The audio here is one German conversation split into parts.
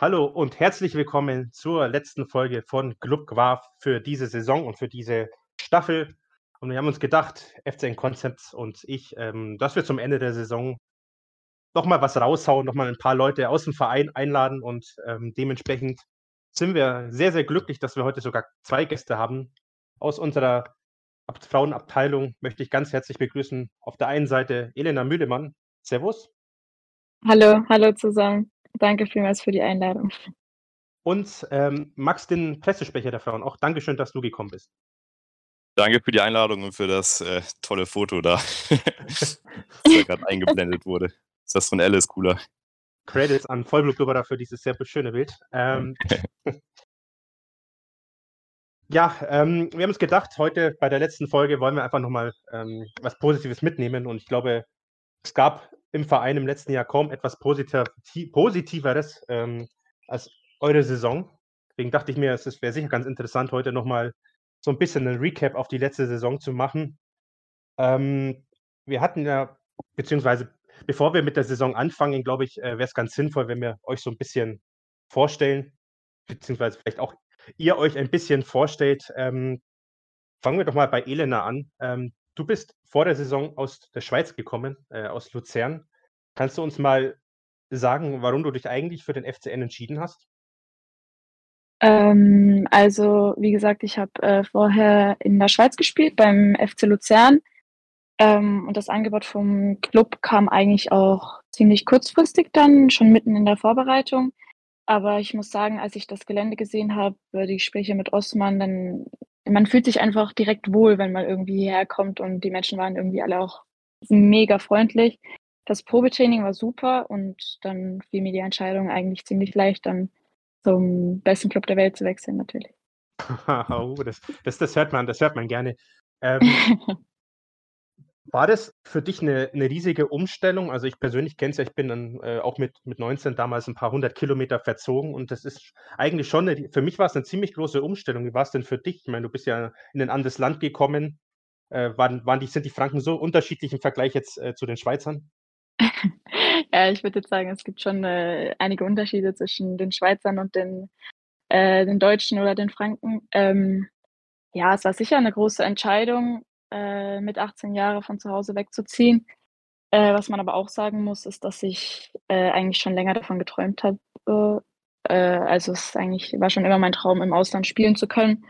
Hallo und herzlich willkommen zur letzten Folge von Club Graf für diese Saison und für diese Staffel. Und wir haben uns gedacht, FCN Concepts und ich, ähm, dass wir zum Ende der Saison nochmal was raushauen, nochmal ein paar Leute aus dem Verein einladen und ähm, dementsprechend sind wir sehr, sehr glücklich, dass wir heute sogar zwei Gäste haben. Aus unserer Ab Frauenabteilung möchte ich ganz herzlich begrüßen. Auf der einen Seite Elena Mühlemann. Servus. Hallo, hallo zusammen. Danke vielmals für die Einladung. Und ähm, Max, den Pressesprecher der Frauen. Auch Dankeschön, dass du gekommen bist. Danke für die Einladung und für das äh, tolle Foto da, das da gerade eingeblendet wurde. Ist das von Alice cooler? Credits an Vollblutblubber für dieses sehr schöne Bild. Ähm, ja, ähm, wir haben uns gedacht, heute bei der letzten Folge wollen wir einfach nochmal ähm, was Positives mitnehmen. Und ich glaube, es gab im Verein im letzten Jahr kaum etwas Positiv Positiveres ähm, als eure Saison. Deswegen dachte ich mir, es wäre sicher ganz interessant, heute nochmal so ein bisschen ein Recap auf die letzte Saison zu machen. Ähm, wir hatten ja, beziehungsweise bevor wir mit der Saison anfangen, glaube ich, äh, wäre es ganz sinnvoll, wenn wir euch so ein bisschen vorstellen, beziehungsweise vielleicht auch ihr euch ein bisschen vorstellt. Ähm, fangen wir doch mal bei Elena an. Ähm, Du bist vor der Saison aus der Schweiz gekommen, äh, aus Luzern. Kannst du uns mal sagen, warum du dich eigentlich für den FCN entschieden hast? Ähm, also, wie gesagt, ich habe äh, vorher in der Schweiz gespielt, beim FC Luzern. Ähm, und das Angebot vom Club kam eigentlich auch ziemlich kurzfristig dann, schon mitten in der Vorbereitung. Aber ich muss sagen, als ich das Gelände gesehen habe, die Gespräche mit Osman, dann man fühlt sich einfach direkt wohl, wenn man irgendwie hierher kommt und die Menschen waren irgendwie alle auch mega freundlich. Das Probetraining war super und dann fiel mir die Entscheidung eigentlich ziemlich leicht, dann zum besten Club der Welt zu wechseln, natürlich. oh, das, das, das hört man, das hört man gerne. Ähm, War das für dich eine, eine riesige Umstellung? Also ich persönlich kenne es ja, ich bin dann äh, auch mit, mit 19 damals ein paar hundert Kilometer verzogen und das ist eigentlich schon, eine, für mich war es eine ziemlich große Umstellung. Wie war es denn für dich? Ich meine, du bist ja in ein anderes Land gekommen. Äh, waren, waren die, sind die Franken so unterschiedlich im Vergleich jetzt äh, zu den Schweizern? ja, ich würde jetzt sagen, es gibt schon äh, einige Unterschiede zwischen den Schweizern und den, äh, den Deutschen oder den Franken. Ähm, ja, es war sicher eine große Entscheidung äh, mit 18 Jahren von zu Hause wegzuziehen. Äh, was man aber auch sagen muss, ist, dass ich äh, eigentlich schon länger davon geträumt habe. Äh, also es eigentlich war schon immer mein Traum, im Ausland spielen zu können.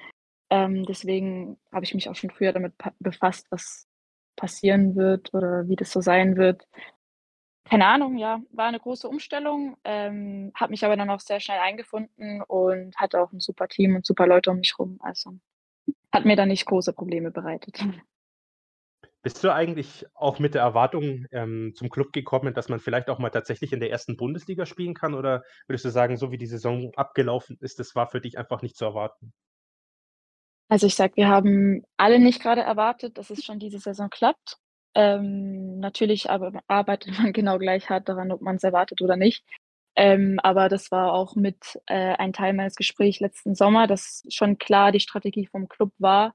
Ähm, deswegen habe ich mich auch schon früher damit befasst, was passieren wird oder wie das so sein wird. Keine Ahnung, ja, war eine große Umstellung, ähm, habe mich aber dann auch sehr schnell eingefunden und hatte auch ein super Team und super Leute um mich herum. Also hat mir da nicht große Probleme bereitet. Bist du eigentlich auch mit der Erwartung ähm, zum Club gekommen, dass man vielleicht auch mal tatsächlich in der ersten Bundesliga spielen kann? Oder würdest du sagen, so wie die Saison abgelaufen ist, das war für dich einfach nicht zu erwarten? Also ich sage, wir haben alle nicht gerade erwartet, dass es schon diese Saison klappt. Ähm, natürlich aber arbeitet man genau gleich hart daran, ob man es erwartet oder nicht. Ähm, aber das war auch mit äh, ein Teil meines Gesprächs letzten Sommer, dass schon klar die Strategie vom Club war,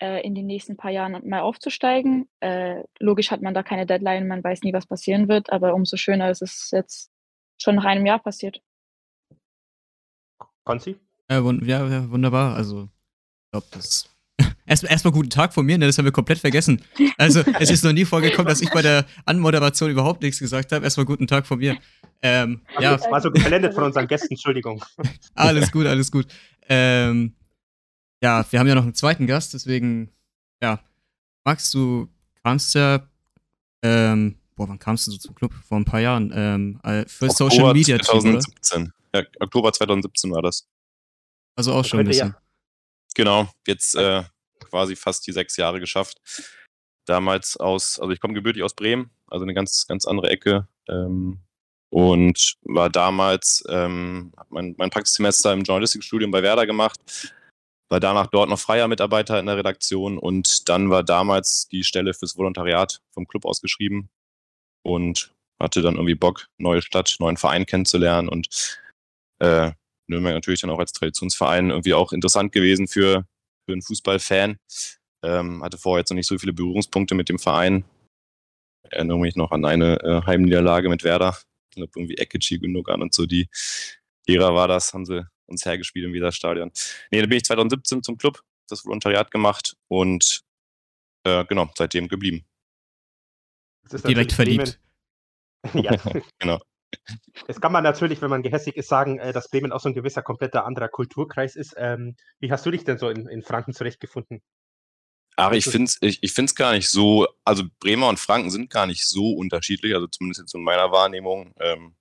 äh, in den nächsten paar Jahren mal aufzusteigen. Äh, logisch hat man da keine Deadline, man weiß nie, was passieren wird, aber umso schöner ist es jetzt schon nach einem Jahr passiert. Konzi? Ja, ja, wunderbar. Also, ich glaube, das Erstmal erst guten Tag von mir, ne, das haben wir komplett vergessen. Also, es ist noch nie vorgekommen, dass ich bei der Anmoderation überhaupt nichts gesagt habe. Erstmal guten Tag von mir. Ähm, ja. Das war so geblendet von unseren Gästen, Entschuldigung. Alles gut, alles gut. Ähm, ja, wir haben ja noch einen zweiten Gast, deswegen, ja. Max, du kamst ja, ähm, boah, wann kamst du so zum Club? Vor ein paar Jahren. Ähm, äh, für Oktober Social Media 2017. Team, ja, Oktober 2017 war das. Also auch schon ein bisschen. Ja. Genau, jetzt äh, quasi fast die sechs Jahre geschafft. Damals aus, also ich komme gebürtig aus Bremen, also eine ganz, ganz andere Ecke. Ähm, und war damals, ähm, mein, mein Praxissemester im Journalistikstudium bei Werder gemacht, war danach dort noch freier Mitarbeiter in der Redaktion und dann war damals die Stelle fürs Volontariat vom Club ausgeschrieben und hatte dann irgendwie Bock, neue Stadt, neuen Verein kennenzulernen und äh, Nürnberg natürlich dann auch als Traditionsverein irgendwie auch interessant gewesen für, für einen Fußballfan. Ähm, hatte vorher jetzt noch nicht so viele Berührungspunkte mit dem Verein. Erinnere mich noch an eine äh, Heimniederlage mit Werder. Ich glaube, irgendwie Ekici, Gündogan und so, die Lehrer war das, haben sie uns hergespielt im Weserstadion. Nee, da bin ich 2017 zum Club, das Volontariat gemacht und äh, genau, seitdem geblieben. Direkt verliebt. ja, Genau. Das kann man natürlich, wenn man gehässig ist, sagen, äh, dass Bremen auch so ein gewisser kompletter anderer Kulturkreis ist. Ähm, wie hast du dich denn so in, in Franken zurechtgefunden? Aber ich finde es ich, ich find's gar nicht so, also Bremer und Franken sind gar nicht so unterschiedlich, also zumindest jetzt in meiner Wahrnehmung. Ähm,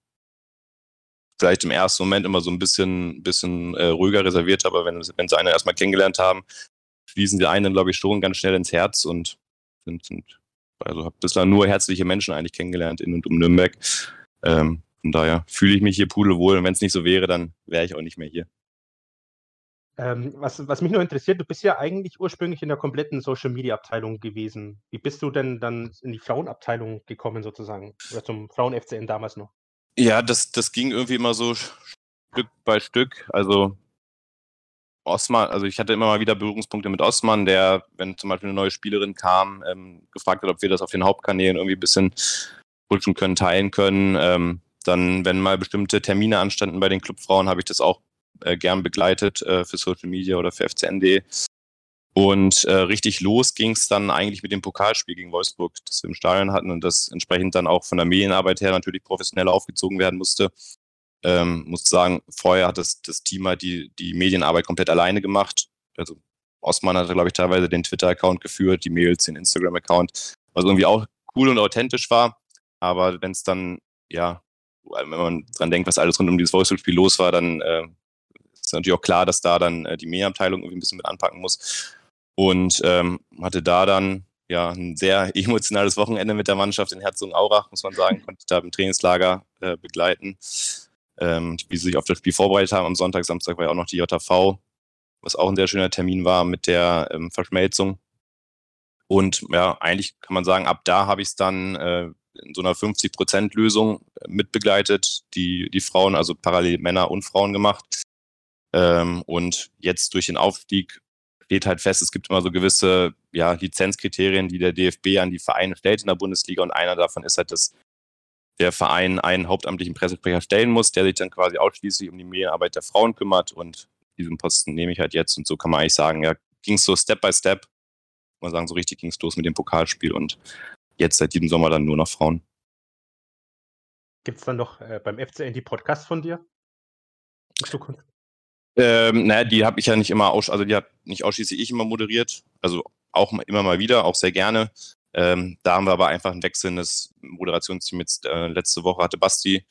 vielleicht im ersten Moment immer so ein bisschen, bisschen äh, ruhiger reserviert, aber wenn, wenn sie einen erstmal kennengelernt haben, schließen sie einen, glaube ich, schon ganz schnell ins Herz und sind, sind also habe bislang nur herzliche Menschen eigentlich kennengelernt in und um Nürnberg. Ähm, von daher fühle ich mich hier pudelwohl und wenn es nicht so wäre, dann wäre ich auch nicht mehr hier. Ähm, was, was mich nur interessiert, du bist ja eigentlich ursprünglich in der kompletten Social Media Abteilung gewesen. Wie bist du denn dann in die Frauenabteilung gekommen, sozusagen? Oder zum Frauen-FCN damals noch? Ja, das, das ging irgendwie immer so Stück bei Stück. Also Osman, also ich hatte immer mal wieder Berührungspunkte mit Osman, der, wenn zum Beispiel eine neue Spielerin kam, ähm, gefragt hat, ob wir das auf den Hauptkanälen irgendwie ein bisschen pushen können, teilen können. Ähm, dann, wenn mal bestimmte Termine anstanden bei den Clubfrauen, habe ich das auch äh, gern begleitet äh, für Social Media oder für FCND. Und äh, richtig los ging es dann eigentlich mit dem Pokalspiel gegen Wolfsburg, das wir im Stadion hatten und das entsprechend dann auch von der Medienarbeit her natürlich professionell aufgezogen werden musste. Ähm, muss sagen, vorher hat das, das Team halt die, die Medienarbeit komplett alleine gemacht. Also Osman hatte, glaube ich, teilweise den Twitter-Account geführt, die Mails, den Instagram-Account, was irgendwie auch cool und authentisch war. Aber wenn es dann, ja, wenn man dran denkt, was alles rund um dieses Wolfsburg-Spiel los war, dann äh, ist natürlich auch klar, dass da dann äh, die Medienabteilung irgendwie ein bisschen mit anpacken muss. Und ähm, hatte da dann ja ein sehr emotionales Wochenende mit der Mannschaft in Herzogenaurach, muss man sagen. Konnte ich da im Trainingslager äh, begleiten, ähm, wie sie sich auf das Spiel vorbereitet haben. Am Sonntag, Samstag war ja auch noch die JV, was auch ein sehr schöner Termin war mit der ähm, Verschmelzung. Und ja, eigentlich kann man sagen, ab da habe ich es dann äh, in so einer 50-Prozent-Lösung mitbegleitet, die, die Frauen, also parallel Männer und Frauen gemacht. Ähm, und jetzt durch den Aufstieg steht halt fest, es gibt immer so gewisse ja, Lizenzkriterien, die der DFB an die Vereine stellt in der Bundesliga. Und einer davon ist halt, dass der Verein einen hauptamtlichen Pressesprecher stellen muss, der sich dann quasi ausschließlich um die Medienarbeit der Frauen kümmert. Und diesen Posten nehme ich halt jetzt. Und so kann man eigentlich sagen, ja, ging es so Step by Step. Man sagen, so richtig ging es los mit dem Pokalspiel und jetzt seit diesem Sommer dann nur noch Frauen. Gibt es dann noch äh, beim FCN die Podcasts von dir? In Zukunft? Ähm, naja, die habe ich ja nicht immer, aus, also die hat nicht ausschließlich ich immer moderiert, also auch immer mal wieder, auch sehr gerne. Ähm, da haben wir aber einfach ein wechselndes Moderationsteam. Jetzt äh, letzte Woche hatte Basti,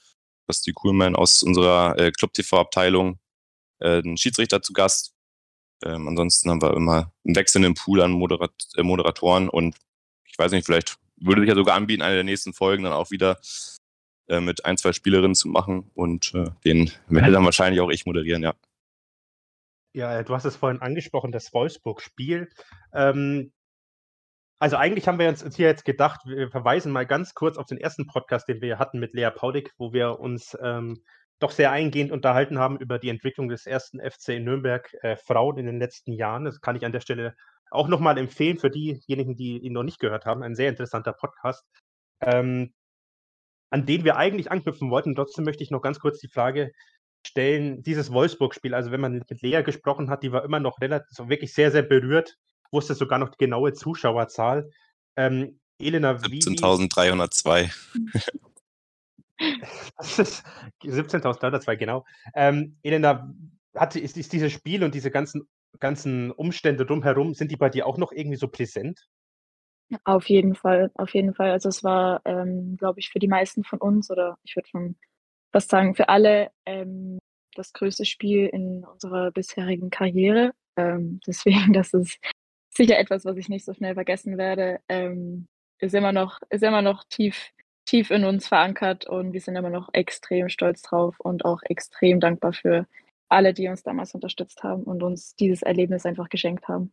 Basti Kuhlmann aus unserer äh, Club TV-Abteilung äh, einen Schiedsrichter zu Gast. Ähm, ansonsten haben wir immer einen wechselnden Pool an Moderat äh, Moderatoren und ich weiß nicht, vielleicht würde sich ja sogar anbieten, eine der nächsten Folgen dann auch wieder äh, mit ein, zwei Spielerinnen zu machen und äh, den werde dann wahrscheinlich auch ich moderieren, ja. Ja, äh, du hast es vorhin angesprochen, das Wolfsburg-Spiel. Ähm, also eigentlich haben wir uns hier jetzt gedacht, wir verweisen mal ganz kurz auf den ersten Podcast, den wir hatten mit Lea Paudik, wo wir uns ähm, doch sehr eingehend unterhalten haben über die Entwicklung des ersten FC in Nürnberg äh, Frauen in den letzten Jahren. Das kann ich an der Stelle auch nochmal empfehlen für diejenigen, die ihn noch nicht gehört haben. Ein sehr interessanter Podcast, ähm, an den wir eigentlich anknüpfen wollten. Trotzdem möchte ich noch ganz kurz die Frage stellen, dieses Wolfsburg-Spiel, also wenn man mit Lea gesprochen hat, die war immer noch relativ, so wirklich sehr, sehr berührt, wusste sogar noch die genaue Zuschauerzahl. Ähm, Elena, wie... wie- 17.302. Das ist 17.302, genau. Ähm, Elena, hat, ist, ist dieses Spiel und diese ganzen, ganzen Umstände drumherum, sind die bei dir auch noch irgendwie so präsent? Auf jeden Fall, auf jeden Fall. Also es war, ähm, glaube ich, für die meisten von uns oder ich würde schon fast sagen, für alle ähm, das größte Spiel in unserer bisherigen Karriere. Ähm, deswegen, das ist sicher etwas, was ich nicht so schnell vergessen werde. Ähm, ist immer noch, ist immer noch tief, tief in uns verankert und wir sind immer noch extrem stolz drauf und auch extrem dankbar für alle, die uns damals unterstützt haben und uns dieses Erlebnis einfach geschenkt haben.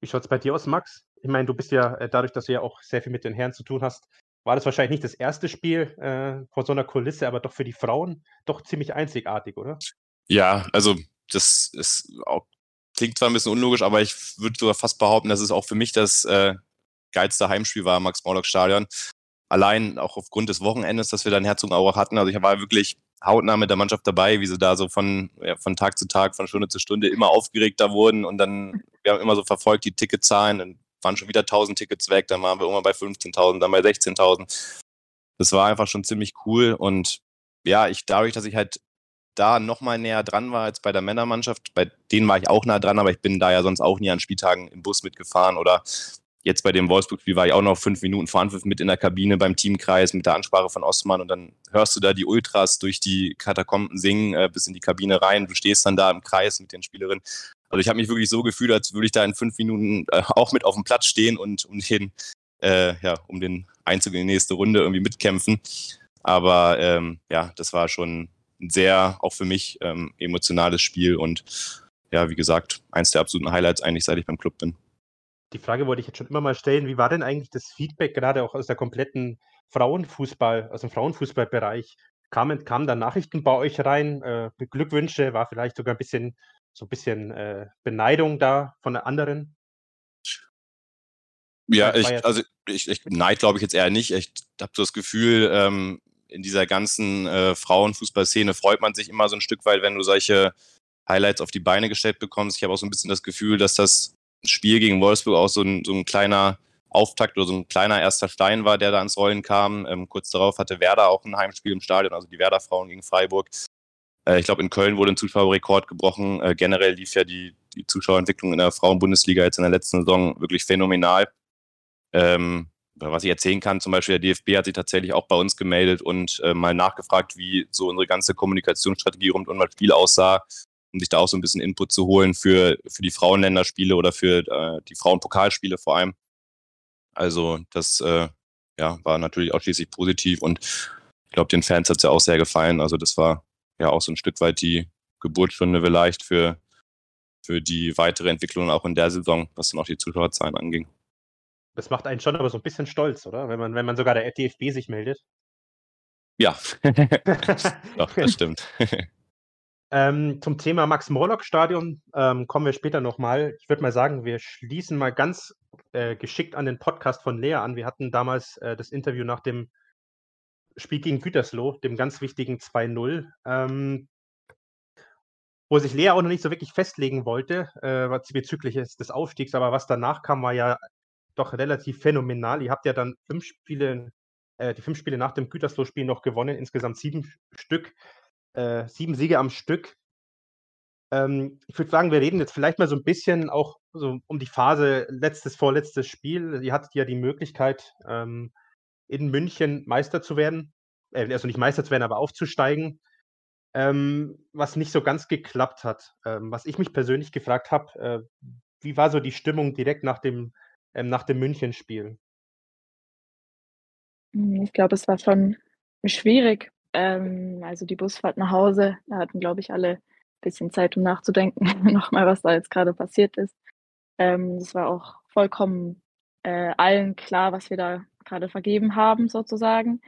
Wie schaut es bei dir aus, Max? Ich meine, du bist ja, äh, dadurch, dass du ja auch sehr viel mit den Herren zu tun hast, war das wahrscheinlich nicht das erste Spiel äh, vor so einer Kulisse, aber doch für die Frauen doch ziemlich einzigartig, oder? Ja, also das ist auch, klingt zwar ein bisschen unlogisch, aber ich würde sogar fast behaupten, dass es auch für mich das äh, geilste Heimspiel war im Max-Morlock-Stadion. allein auch aufgrund des Wochenendes, das wir dann Herzogenaurach hatten. Also ich war wirklich hautnah mit der Mannschaft dabei, wie sie da so von, ja, von Tag zu Tag, von Stunde zu Stunde immer aufgeregter wurden und dann, wir haben immer so verfolgt die Ticketzahlen, dann waren schon wieder 1000 Tickets weg, dann waren wir irgendwann bei 15.000, dann bei 16.000. Das war einfach schon ziemlich cool und ja, ich dadurch, dass ich halt da nochmal näher dran war als bei der Männermannschaft, bei denen war ich auch nah dran, aber ich bin da ja sonst auch nie an Spieltagen im Bus mitgefahren oder Jetzt bei dem Wolfsburg-Spiel war ich auch noch fünf Minuten vor Anpfiff mit in der Kabine beim Teamkreis mit der Ansprache von Osman und dann hörst du da die Ultras durch die Katakomben singen äh, bis in die Kabine rein. Du stehst dann da im Kreis mit den Spielerinnen. Also ich habe mich wirklich so gefühlt, als würde ich da in fünf Minuten äh, auch mit auf dem Platz stehen und um den, äh, ja, um den Einzug in die nächste Runde irgendwie mitkämpfen. Aber ähm, ja, das war schon ein sehr, auch für mich, ähm, emotionales Spiel und ja, wie gesagt, eins der absoluten Highlights eigentlich, seit ich beim Club bin die Frage wollte ich jetzt schon immer mal stellen. Wie war denn eigentlich das Feedback gerade auch aus der kompletten Frauenfußball, aus dem Frauenfußballbereich? Kamen, kamen da Nachrichten bei euch rein? Äh, Glückwünsche? War vielleicht sogar ein bisschen so ein bisschen äh, Beneidung da von der anderen? Ja, ich, also ich, ich neid glaube ich jetzt eher nicht. Ich habe so das Gefühl, ähm, in dieser ganzen äh, Frauenfußballszene freut man sich immer so ein Stück weit, wenn du solche Highlights auf die Beine gestellt bekommst. Ich habe auch so ein bisschen das Gefühl, dass das Spiel gegen Wolfsburg auch so ein, so ein kleiner Auftakt oder so ein kleiner erster Stein war, der da ans Rollen kam. Ähm, kurz darauf hatte Werder auch ein Heimspiel im Stadion, also die Werder-Frauen gegen Freiburg. Äh, ich glaube, in Köln wurde ein Zuschauerrekord gebrochen. Äh, generell lief ja die, die Zuschauerentwicklung in der Frauenbundesliga jetzt in der letzten Saison wirklich phänomenal. Ähm, was ich erzählen kann, zum Beispiel der DFB hat sich tatsächlich auch bei uns gemeldet und äh, mal nachgefragt, wie so unsere ganze Kommunikationsstrategie rund um das Spiel aussah um sich da auch so ein bisschen Input zu holen für, für die Frauenländerspiele oder für äh, die Frauenpokalspiele vor allem. Also das äh, ja, war natürlich auch schließlich positiv und ich glaube, den Fans hat es ja auch sehr gefallen. Also das war ja auch so ein Stück weit die Geburtsstunde vielleicht für, für die weitere Entwicklung auch in der Saison, was dann auch die Zuschauerzahlen anging. Das macht einen schon aber so ein bisschen stolz, oder? Wenn man, wenn man sogar der DFB sich meldet. Ja, Doch, das stimmt. Ähm, zum Thema Max-Morlock-Stadion ähm, kommen wir später nochmal. Ich würde mal sagen, wir schließen mal ganz äh, geschickt an den Podcast von Lea an. Wir hatten damals äh, das Interview nach dem Spiel gegen Gütersloh, dem ganz wichtigen 2-0, ähm, wo sich Lea auch noch nicht so wirklich festlegen wollte äh, bezüglich des Aufstiegs. Aber was danach kam, war ja doch relativ phänomenal. Ihr habt ja dann fünf Spiele, äh, die fünf Spiele nach dem Gütersloh-Spiel noch gewonnen, insgesamt sieben Stück äh, sieben Siege am Stück. Ähm, ich würde sagen, wir reden jetzt vielleicht mal so ein bisschen auch so um die Phase letztes, vorletztes Spiel. Ihr hattet ja die Möglichkeit, ähm, in München Meister zu werden. Äh, also nicht Meister zu werden, aber aufzusteigen. Ähm, was nicht so ganz geklappt hat. Ähm, was ich mich persönlich gefragt habe, äh, wie war so die Stimmung direkt nach dem, ähm, nach dem München-Spiel? Hm, ich glaube, es war schon schwierig, ähm, also die Busfahrt nach Hause, da hatten, glaube ich, alle ein bisschen Zeit, um nachzudenken, nochmal, was da jetzt gerade passiert ist. Ähm, es war auch vollkommen äh, allen klar, was wir da gerade vergeben haben, sozusagen,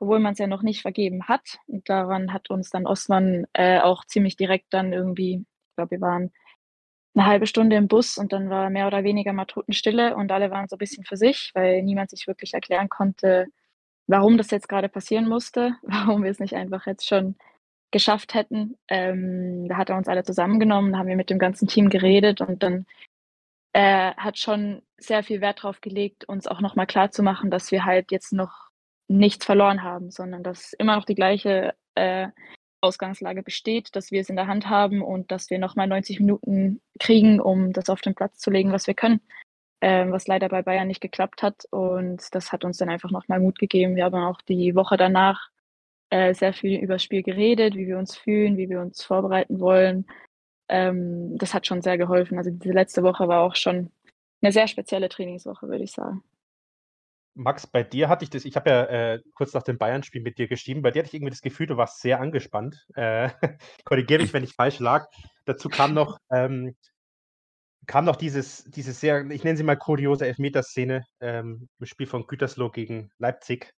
obwohl man es ja noch nicht vergeben hat. Und daran hat uns dann Osman äh, auch ziemlich direkt dann irgendwie, ich glaube, wir waren eine halbe Stunde im Bus und dann war mehr oder weniger mal Totenstille und alle waren so ein bisschen für sich, weil niemand sich wirklich erklären konnte, warum das jetzt gerade passieren musste, warum wir es nicht einfach jetzt schon geschafft hätten. Ähm, da hat er uns alle zusammengenommen, da haben wir mit dem ganzen Team geredet und dann äh, hat schon sehr viel Wert darauf gelegt, uns auch nochmal klarzumachen, dass wir halt jetzt noch nichts verloren haben, sondern dass immer noch die gleiche äh, Ausgangslage besteht, dass wir es in der Hand haben und dass wir nochmal 90 Minuten kriegen, um das auf den Platz zu legen, was wir können ähm, was leider bei Bayern nicht geklappt hat. Und das hat uns dann einfach nochmal Mut gegeben. Wir haben auch die Woche danach äh, sehr viel über das Spiel geredet, wie wir uns fühlen, wie wir uns vorbereiten wollen. Ähm, das hat schon sehr geholfen. Also diese letzte Woche war auch schon eine sehr spezielle Trainingswoche, würde ich sagen. Max, bei dir hatte ich das, ich habe ja äh, kurz nach dem Bayern-Spiel mit dir geschrieben, bei dir hatte ich irgendwie das Gefühl, du warst sehr angespannt. Äh, Korrigiere mich, wenn ich falsch lag. Dazu kam noch, ähm, kam noch dieses, dieses sehr, ich nenne sie mal kuriose Elfmeterszene ähm, im Spiel von Gütersloh gegen Leipzig.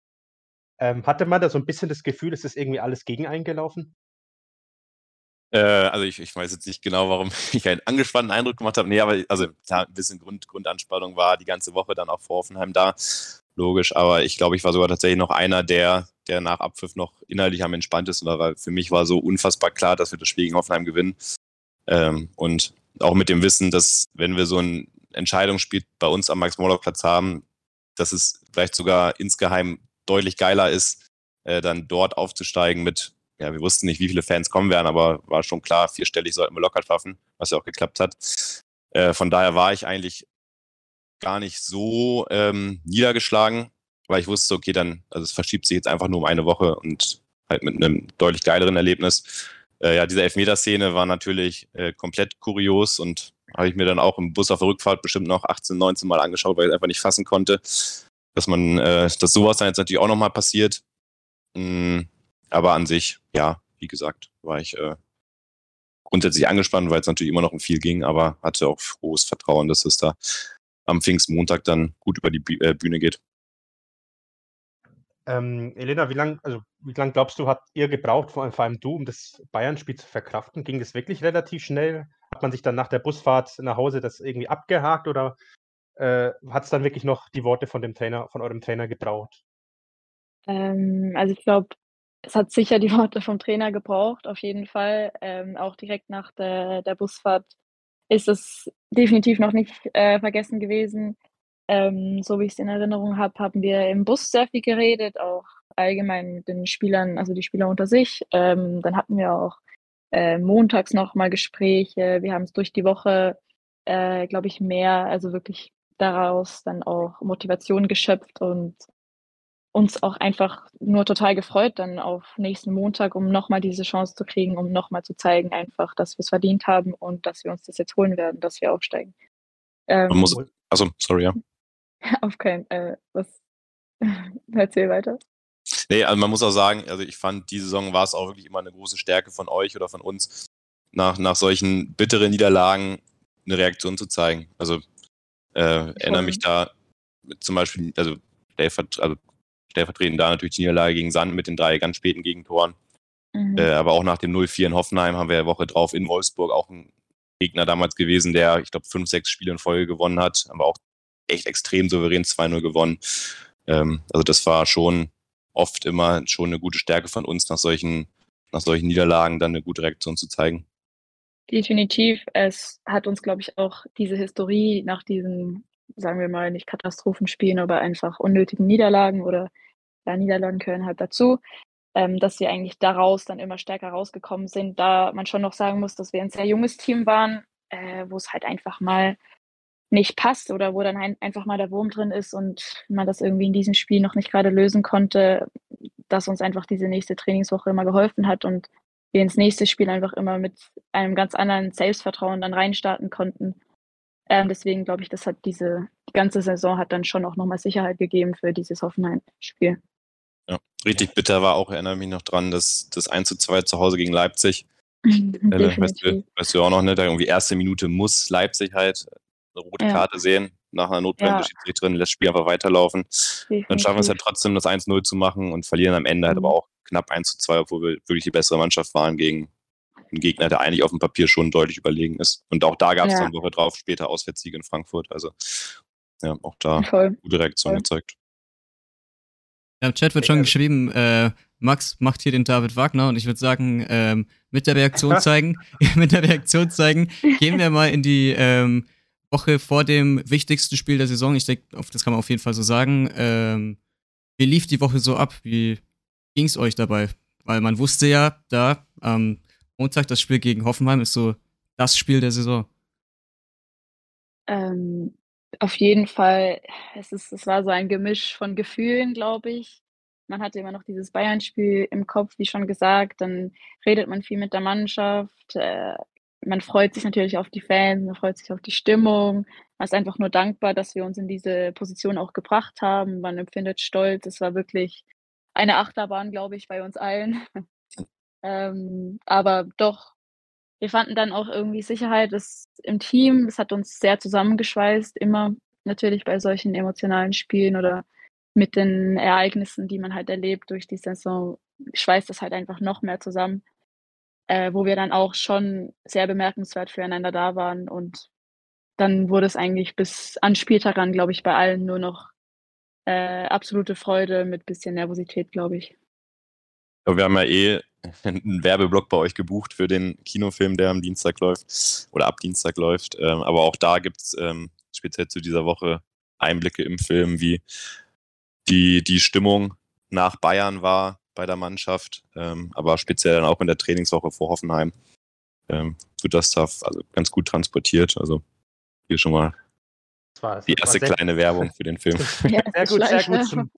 Ähm, hatte man da so ein bisschen das Gefühl, es ist irgendwie alles gegen eingelaufen? Äh, also ich, ich, weiß jetzt nicht genau, warum ich einen angespannten Eindruck gemacht habe. Nee, aber also klar, ein bisschen Grund, Grundanspannung war die ganze Woche dann auch vor Offenheim da. logisch. Aber ich glaube, ich war sogar tatsächlich noch einer, der, der nach Abpfiff noch innerlich am entspanntesten war, weil für mich war so unfassbar klar, dass wir das Spiel gegen Hoffenheim gewinnen. Ähm, und auch mit dem Wissen, dass wenn wir so ein Entscheidungsspiel bei uns am Max-Morlock-Platz haben, dass es vielleicht sogar insgeheim deutlich geiler ist, äh, dann dort aufzusteigen mit, ja, wir wussten nicht, wie viele Fans kommen werden, aber war schon klar, vierstellig sollten wir locker schaffen, was ja auch geklappt hat. Äh, von daher war ich eigentlich gar nicht so ähm, niedergeschlagen, weil ich wusste, okay, dann, also es verschiebt sich jetzt einfach nur um eine Woche und halt mit einem deutlich geileren Erlebnis. Äh, ja, diese Elfmeterszene war natürlich äh, komplett kurios und habe ich mir dann auch im Bus auf der Rückfahrt bestimmt noch 18, 19 Mal angeschaut, weil ich einfach nicht fassen konnte, dass man, äh, dass sowas dann jetzt natürlich auch nochmal passiert. Mm, aber an sich, ja, wie gesagt, war ich äh, grundsätzlich angespannt, weil es natürlich immer noch um viel ging, aber hatte auch frohes Vertrauen, dass es da am Pfingstmontag dann gut über die äh, Bühne geht. Ähm, Elena, wie lange also, lang glaubst du, habt ihr gebraucht, vor allem, vor allem du, um das Bayern-Spiel zu verkraften? Ging das wirklich relativ schnell? Hat man sich dann nach der Busfahrt nach Hause das irgendwie abgehakt oder äh, hat es dann wirklich noch die Worte von dem Trainer, von eurem Trainer gebraucht? Ähm, also ich glaube, es hat sicher die Worte vom Trainer gebraucht, auf jeden Fall. Ähm, auch direkt nach der, der Busfahrt ist es definitiv noch nicht äh, vergessen gewesen. Ähm, so wie ich es in Erinnerung habe, haben wir im Bus sehr viel geredet, auch allgemein mit den Spielern, also die Spieler unter sich. Ähm, dann hatten wir auch äh, montags noch mal Gespräche. Wir haben es durch die Woche, äh, glaube ich, mehr, also wirklich daraus dann auch Motivation geschöpft und uns auch einfach nur total gefreut dann auf nächsten Montag, um nochmal diese Chance zu kriegen, um nochmal zu zeigen einfach, dass wir es verdient haben und dass wir uns das jetzt holen werden, dass wir aufsteigen. Ähm, Man muss, also, sorry, ja. Auf keinen, äh, was, erzähl weiter. Nee, also man muss auch sagen, also ich fand, die Saison war es auch wirklich immer eine große Stärke von euch oder von uns, nach, nach solchen bitteren Niederlagen eine Reaktion zu zeigen. Also äh, erinnere mich da zum Beispiel, also also stellvertretend da natürlich die Niederlage gegen Sand mit den drei ganz späten Gegentoren. Mhm. Äh, aber auch nach dem 0-4 in Hoffenheim haben wir eine Woche drauf in Wolfsburg auch ein Gegner damals gewesen, der, ich glaube, fünf, sechs Spiele in Folge gewonnen hat, aber auch echt extrem souverän 2-0 gewonnen. Ähm, also das war schon oft immer schon eine gute Stärke von uns, nach solchen, nach solchen Niederlagen dann eine gute Reaktion zu zeigen. Definitiv. Es hat uns, glaube ich, auch diese Historie nach diesen, sagen wir mal, nicht Katastrophenspielen, aber einfach unnötigen Niederlagen oder ja, Niederlagen gehören halt dazu, ähm, dass wir eigentlich daraus dann immer stärker rausgekommen sind, da man schon noch sagen muss, dass wir ein sehr junges Team waren, äh, wo es halt einfach mal nicht passt oder wo dann ein, einfach mal der Wurm drin ist und man das irgendwie in diesem Spiel noch nicht gerade lösen konnte, dass uns einfach diese nächste Trainingswoche immer geholfen hat und wir ins nächste Spiel einfach immer mit einem ganz anderen Selbstvertrauen dann reinstarten konnten. Ähm, deswegen glaube ich, das hat diese die ganze Saison hat dann schon auch nochmal Sicherheit gegeben für dieses Hoffenheim-Spiel. Ja, richtig bitter war auch, erinnere mich noch dran, dass das 1 zu 2 zu Hause gegen Leipzig. äh, weißt, du, weißt du auch noch, ne? Da irgendwie erste Minute muss Leipzig halt eine rote ja. Karte sehen, nach einer Notbremse ja. Schiedsrichterin, lässt das Spiel einfach weiterlaufen. Definitiv. Dann schaffen wir es halt trotzdem, das 1-0 zu machen und verlieren am Ende halt mhm. aber auch knapp 1 2, obwohl wir wirklich die bessere Mannschaft waren gegen einen Gegner, der eigentlich auf dem Papier schon deutlich überlegen ist. Und auch da gab es ja. dann Woche drauf später Auswärtssieg in Frankfurt. Also ja, auch da Voll. gute Reaktion Voll. gezeigt. Ja, im Chat wird schon geschrieben, äh, Max macht hier den David Wagner und ich würde sagen, ähm, mit der Reaktion zeigen, mit der Reaktion zeigen, gehen wir mal in die ähm, Woche vor dem wichtigsten Spiel der Saison. Ich denke, das kann man auf jeden Fall so sagen. Ähm, wie lief die Woche so ab? Wie ging es euch dabei? Weil man wusste ja, da am Montag das Spiel gegen Hoffenheim ist so das Spiel der Saison. Ähm, auf jeden Fall, es, ist, es war so ein Gemisch von Gefühlen, glaube ich. Man hatte immer noch dieses Bayern-Spiel im Kopf, wie schon gesagt. Dann redet man viel mit der Mannschaft. Äh, man freut sich natürlich auf die Fans, man freut sich auf die Stimmung. Man ist einfach nur dankbar, dass wir uns in diese Position auch gebracht haben. Man empfindet Stolz. Es war wirklich eine Achterbahn, glaube ich, bei uns allen. ähm, aber doch, wir fanden dann auch irgendwie Sicherheit ist im Team. Es hat uns sehr zusammengeschweißt, immer natürlich bei solchen emotionalen Spielen oder mit den Ereignissen, die man halt erlebt durch die Saison, schweißt das halt einfach noch mehr zusammen äh, wo wir dann auch schon sehr bemerkenswert füreinander da waren. Und dann wurde es eigentlich bis an Spieltag ran, glaube ich, bei allen nur noch äh, absolute Freude mit bisschen Nervosität, glaube ich. Aber wir haben ja eh einen Werbeblock bei euch gebucht für den Kinofilm, der am Dienstag läuft oder ab Dienstag läuft. Ähm, aber auch da gibt es ähm, speziell zu dieser Woche Einblicke im Film, wie die, die Stimmung nach Bayern war bei der Mannschaft, ähm, aber speziell dann auch in der Trainingswoche vor Hoffenheim ähm, wird das da also ganz gut transportiert. Also hier schon mal die erste kleine Werbung für den Film. Ja, sehr gut, sehr gut zum,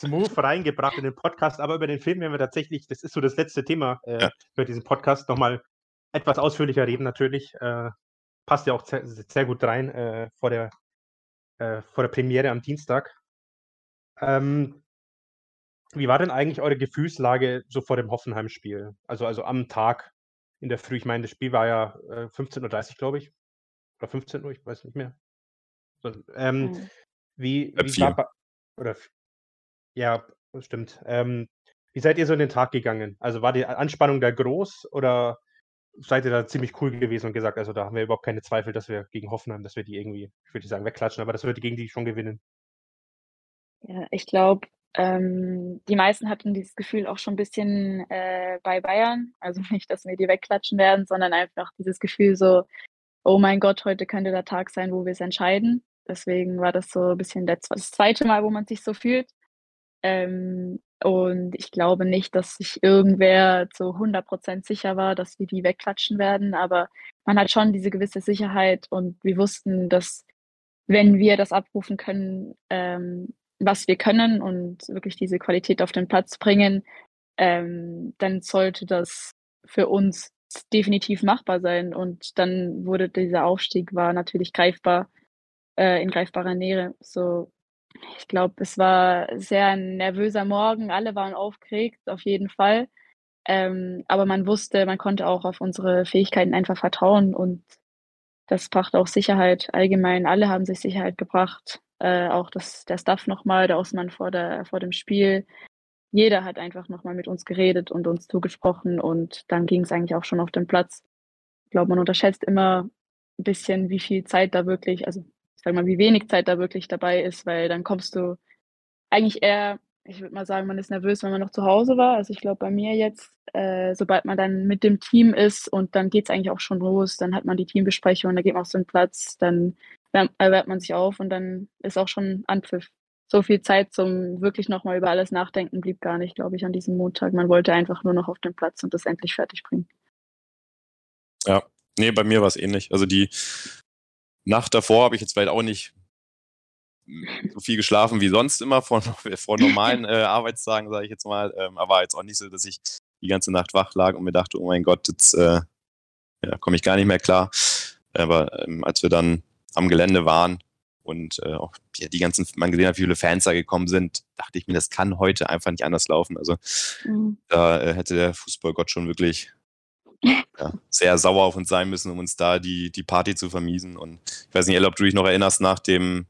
smooth reingebracht in den Podcast, aber über den Film werden wir tatsächlich, das ist so das letzte Thema äh, ja. für diesen Podcast, nochmal etwas ausführlicher reden natürlich. Äh, passt ja auch sehr, sehr gut rein äh, vor, der, äh, vor der Premiere am Dienstag. Ähm, wie war denn eigentlich eure Gefühlslage so vor dem Hoffenheim-Spiel? Also, also am Tag in der Früh. Ich meine, das Spiel war ja äh, 15.30 Uhr, glaube ich. Oder 15 Uhr, ich weiß nicht mehr. So, ähm, mhm. Wie, wie war, oder ja, das stimmt. Ähm, wie seid ihr so in den Tag gegangen? Also war die Anspannung da groß oder seid ihr da ziemlich cool gewesen und gesagt, also da haben wir überhaupt keine Zweifel, dass wir gegen Hoffenheim, dass wir die irgendwie, ich würde nicht sagen wegklatschen, aber dass wir gegen die schon gewinnen? Ja, ich glaube, ähm, die meisten hatten dieses Gefühl auch schon ein bisschen äh, bei Bayern. Also nicht, dass wir die wegklatschen werden, sondern einfach dieses Gefühl so, oh mein Gott, heute könnte der Tag sein, wo wir es entscheiden. Deswegen war das so ein bisschen das zweite Mal, wo man sich so fühlt. Ähm, und ich glaube nicht, dass sich irgendwer zu 100% sicher war, dass wir die wegklatschen werden. Aber man hat schon diese gewisse Sicherheit und wir wussten, dass wenn wir das abrufen können, ähm, was wir können und wirklich diese Qualität auf den Platz bringen, ähm, dann sollte das für uns definitiv machbar sein. Und dann wurde dieser Aufstieg war natürlich greifbar, äh, in greifbarer Nähe. So ich glaube, es war sehr ein nervöser Morgen. Alle waren aufgeregt, auf jeden Fall. Ähm, aber man wusste, man konnte auch auf unsere Fähigkeiten einfach vertrauen und das brachte auch Sicherheit. Allgemein, alle haben sich Sicherheit gebracht. Äh, auch das, der Staff nochmal, der Osman vor, der, vor dem Spiel. Jeder hat einfach nochmal mit uns geredet und uns zugesprochen und dann ging es eigentlich auch schon auf den Platz. Ich glaube, man unterschätzt immer ein bisschen, wie viel Zeit da wirklich, also sag mal, wie wenig Zeit da wirklich dabei ist, weil dann kommst du eigentlich eher, ich würde mal sagen, man ist nervös, wenn man noch zu Hause war. Also ich glaube, bei mir jetzt, äh, sobald man dann mit dem Team ist und dann geht es eigentlich auch schon los, dann hat man die Teambesprechung, dann geht man auf einen Platz, dann erwärmt man sich auf und dann ist auch schon Anpfiff. So viel Zeit zum wirklich nochmal über alles nachdenken blieb gar nicht, glaube ich, an diesem Montag. Man wollte einfach nur noch auf den Platz und das endlich fertig bringen. Ja, nee, bei mir war es ähnlich. Also die Nacht davor habe ich jetzt vielleicht auch nicht so viel geschlafen wie sonst immer vor, vor normalen äh, Arbeitstagen, sage ich jetzt mal. Ähm, aber jetzt auch nicht so, dass ich die ganze Nacht wach lag und mir dachte, oh mein Gott, jetzt äh, ja, komme ich gar nicht mehr klar. Aber ähm, als wir dann am Gelände waren und äh, auch ja, die ganzen, man gesehen hat, wie viele Fans da gekommen sind, dachte ich mir, das kann heute einfach nicht anders laufen. Also mhm. da äh, hätte der Fußballgott schon wirklich ja, sehr sauer auf uns sein müssen, um uns da die, die Party zu vermiesen. Und ich weiß nicht, ob du dich noch erinnerst, nach dem,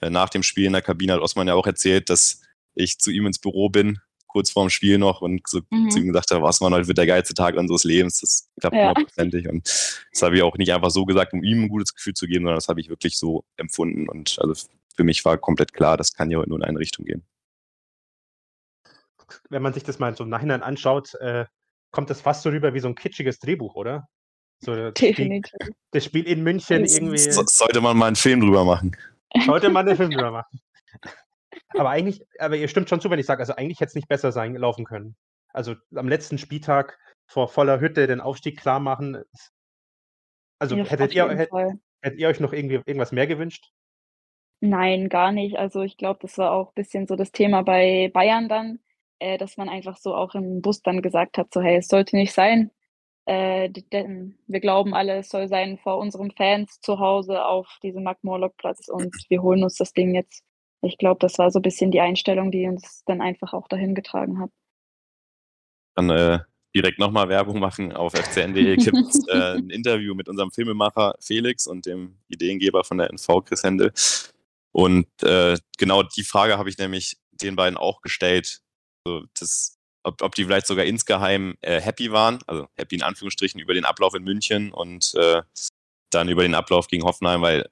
äh, nach dem Spiel in der Kabine hat Osman ja auch erzählt, dass ich zu ihm ins Büro bin, kurz vorm Spiel noch, und so mhm. zu ihm gesagt habe, Osman, heute wird der geilste Tag unseres Lebens. Das klappt hundertprozentig. Ja. Und das habe ich auch nicht einfach so gesagt, um ihm ein gutes Gefühl zu geben, sondern das habe ich wirklich so empfunden. Und also für mich war komplett klar, das kann ja nur in eine Richtung gehen. Wenn man sich das mal so im Nachhinein anschaut, äh, kommt das fast so rüber wie so ein kitschiges Drehbuch, oder? So das Definitiv. Spiel, das Spiel in München irgendwie. So, sollte man mal einen Film drüber machen. Sollte man einen Film drüber machen. Aber eigentlich, aber ihr stimmt schon zu, wenn ich sage, also eigentlich hätte es nicht besser sein laufen können. Also am letzten Spieltag vor voller Hütte den Aufstieg klar machen. Also ja, hättet, ihr, hättet, hättet ihr euch noch irgendwie irgendwas mehr gewünscht? Nein, gar nicht. Also ich glaube, das war auch ein bisschen so das Thema bei Bayern dann äh, dass man einfach so auch im Bus dann gesagt hat, so hey, es sollte nicht sein. Äh, wir glauben alle, es soll sein vor unseren Fans zu Hause auf diesem Mark-Morlock-Platz und wir holen uns das Ding jetzt. Ich glaube, das war so ein bisschen die Einstellung, die uns dann einfach auch dahin getragen hat. Dann äh, direkt nochmal Werbung machen. Auf fcn.de gibt es äh, ein Interview mit unserem Filmemacher Felix und dem Ideengeber von der NV, Chris Händel. Und äh, genau die Frage habe ich nämlich den beiden auch gestellt, so, das, ob, ob die vielleicht sogar insgeheim äh, happy waren, also happy in Anführungsstrichen über den Ablauf in München und äh, dann über den Ablauf gegen Hoffenheim, weil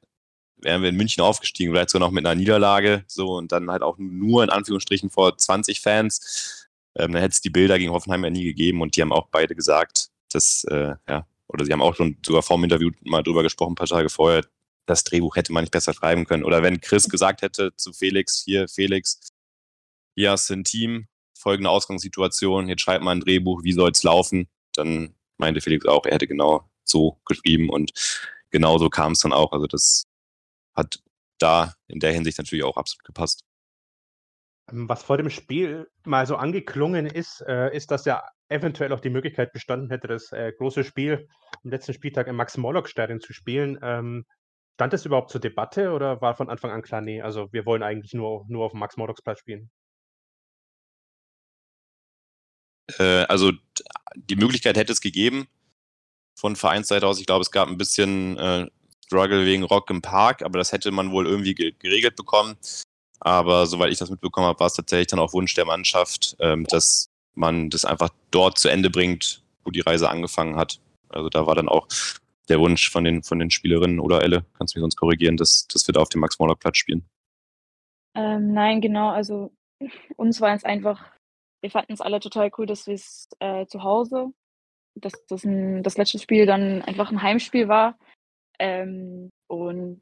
wären wir in München aufgestiegen, vielleicht sogar noch mit einer Niederlage, so und dann halt auch nur in Anführungsstrichen vor 20 Fans. Ähm, dann hätte es die Bilder gegen Hoffenheim ja nie gegeben und die haben auch beide gesagt, dass, äh, ja, oder sie haben auch schon sogar vor dem Interview mal drüber gesprochen, ein paar Tage vorher, das Drehbuch hätte man nicht besser schreiben können. Oder wenn Chris gesagt hätte zu Felix, hier, Felix, hier hast du ein Team, folgende Ausgangssituation, jetzt schreibt mal ein Drehbuch, wie soll es laufen? Dann meinte Felix auch, er hätte genau so geschrieben und genau so kam es dann auch. Also das hat da in der Hinsicht natürlich auch absolut gepasst. Ähm, was vor dem Spiel mal so angeklungen ist, äh, ist, dass ja eventuell auch die Möglichkeit bestanden hätte, das äh, große Spiel am letzten Spieltag im Max-Morlock-Stadion zu spielen. Ähm, stand das überhaupt zur Debatte oder war von Anfang an klar, nee, also wir wollen eigentlich nur, nur auf dem Max-Morlocks-Platz spielen? Äh, also die Möglichkeit hätte es gegeben von Vereinsseite aus. Ich glaube, es gab ein bisschen äh, Struggle wegen Rock im Park, aber das hätte man wohl irgendwie geregelt bekommen. Aber soweit ich das mitbekommen habe, war es tatsächlich dann auch Wunsch der Mannschaft, ähm, dass man das einfach dort zu Ende bringt, wo die Reise angefangen hat. Also da war dann auch der Wunsch von den, von den Spielerinnen oder Elle, kannst du mich sonst korrigieren, dass, dass wir da auf dem Max-Morlock-Platz spielen. Ähm, nein, genau. Also uns war es einfach, wir fanden es alle total cool, dass wir es äh, zu Hause, dass das, ein, das letzte Spiel dann einfach ein Heimspiel war. Ähm, und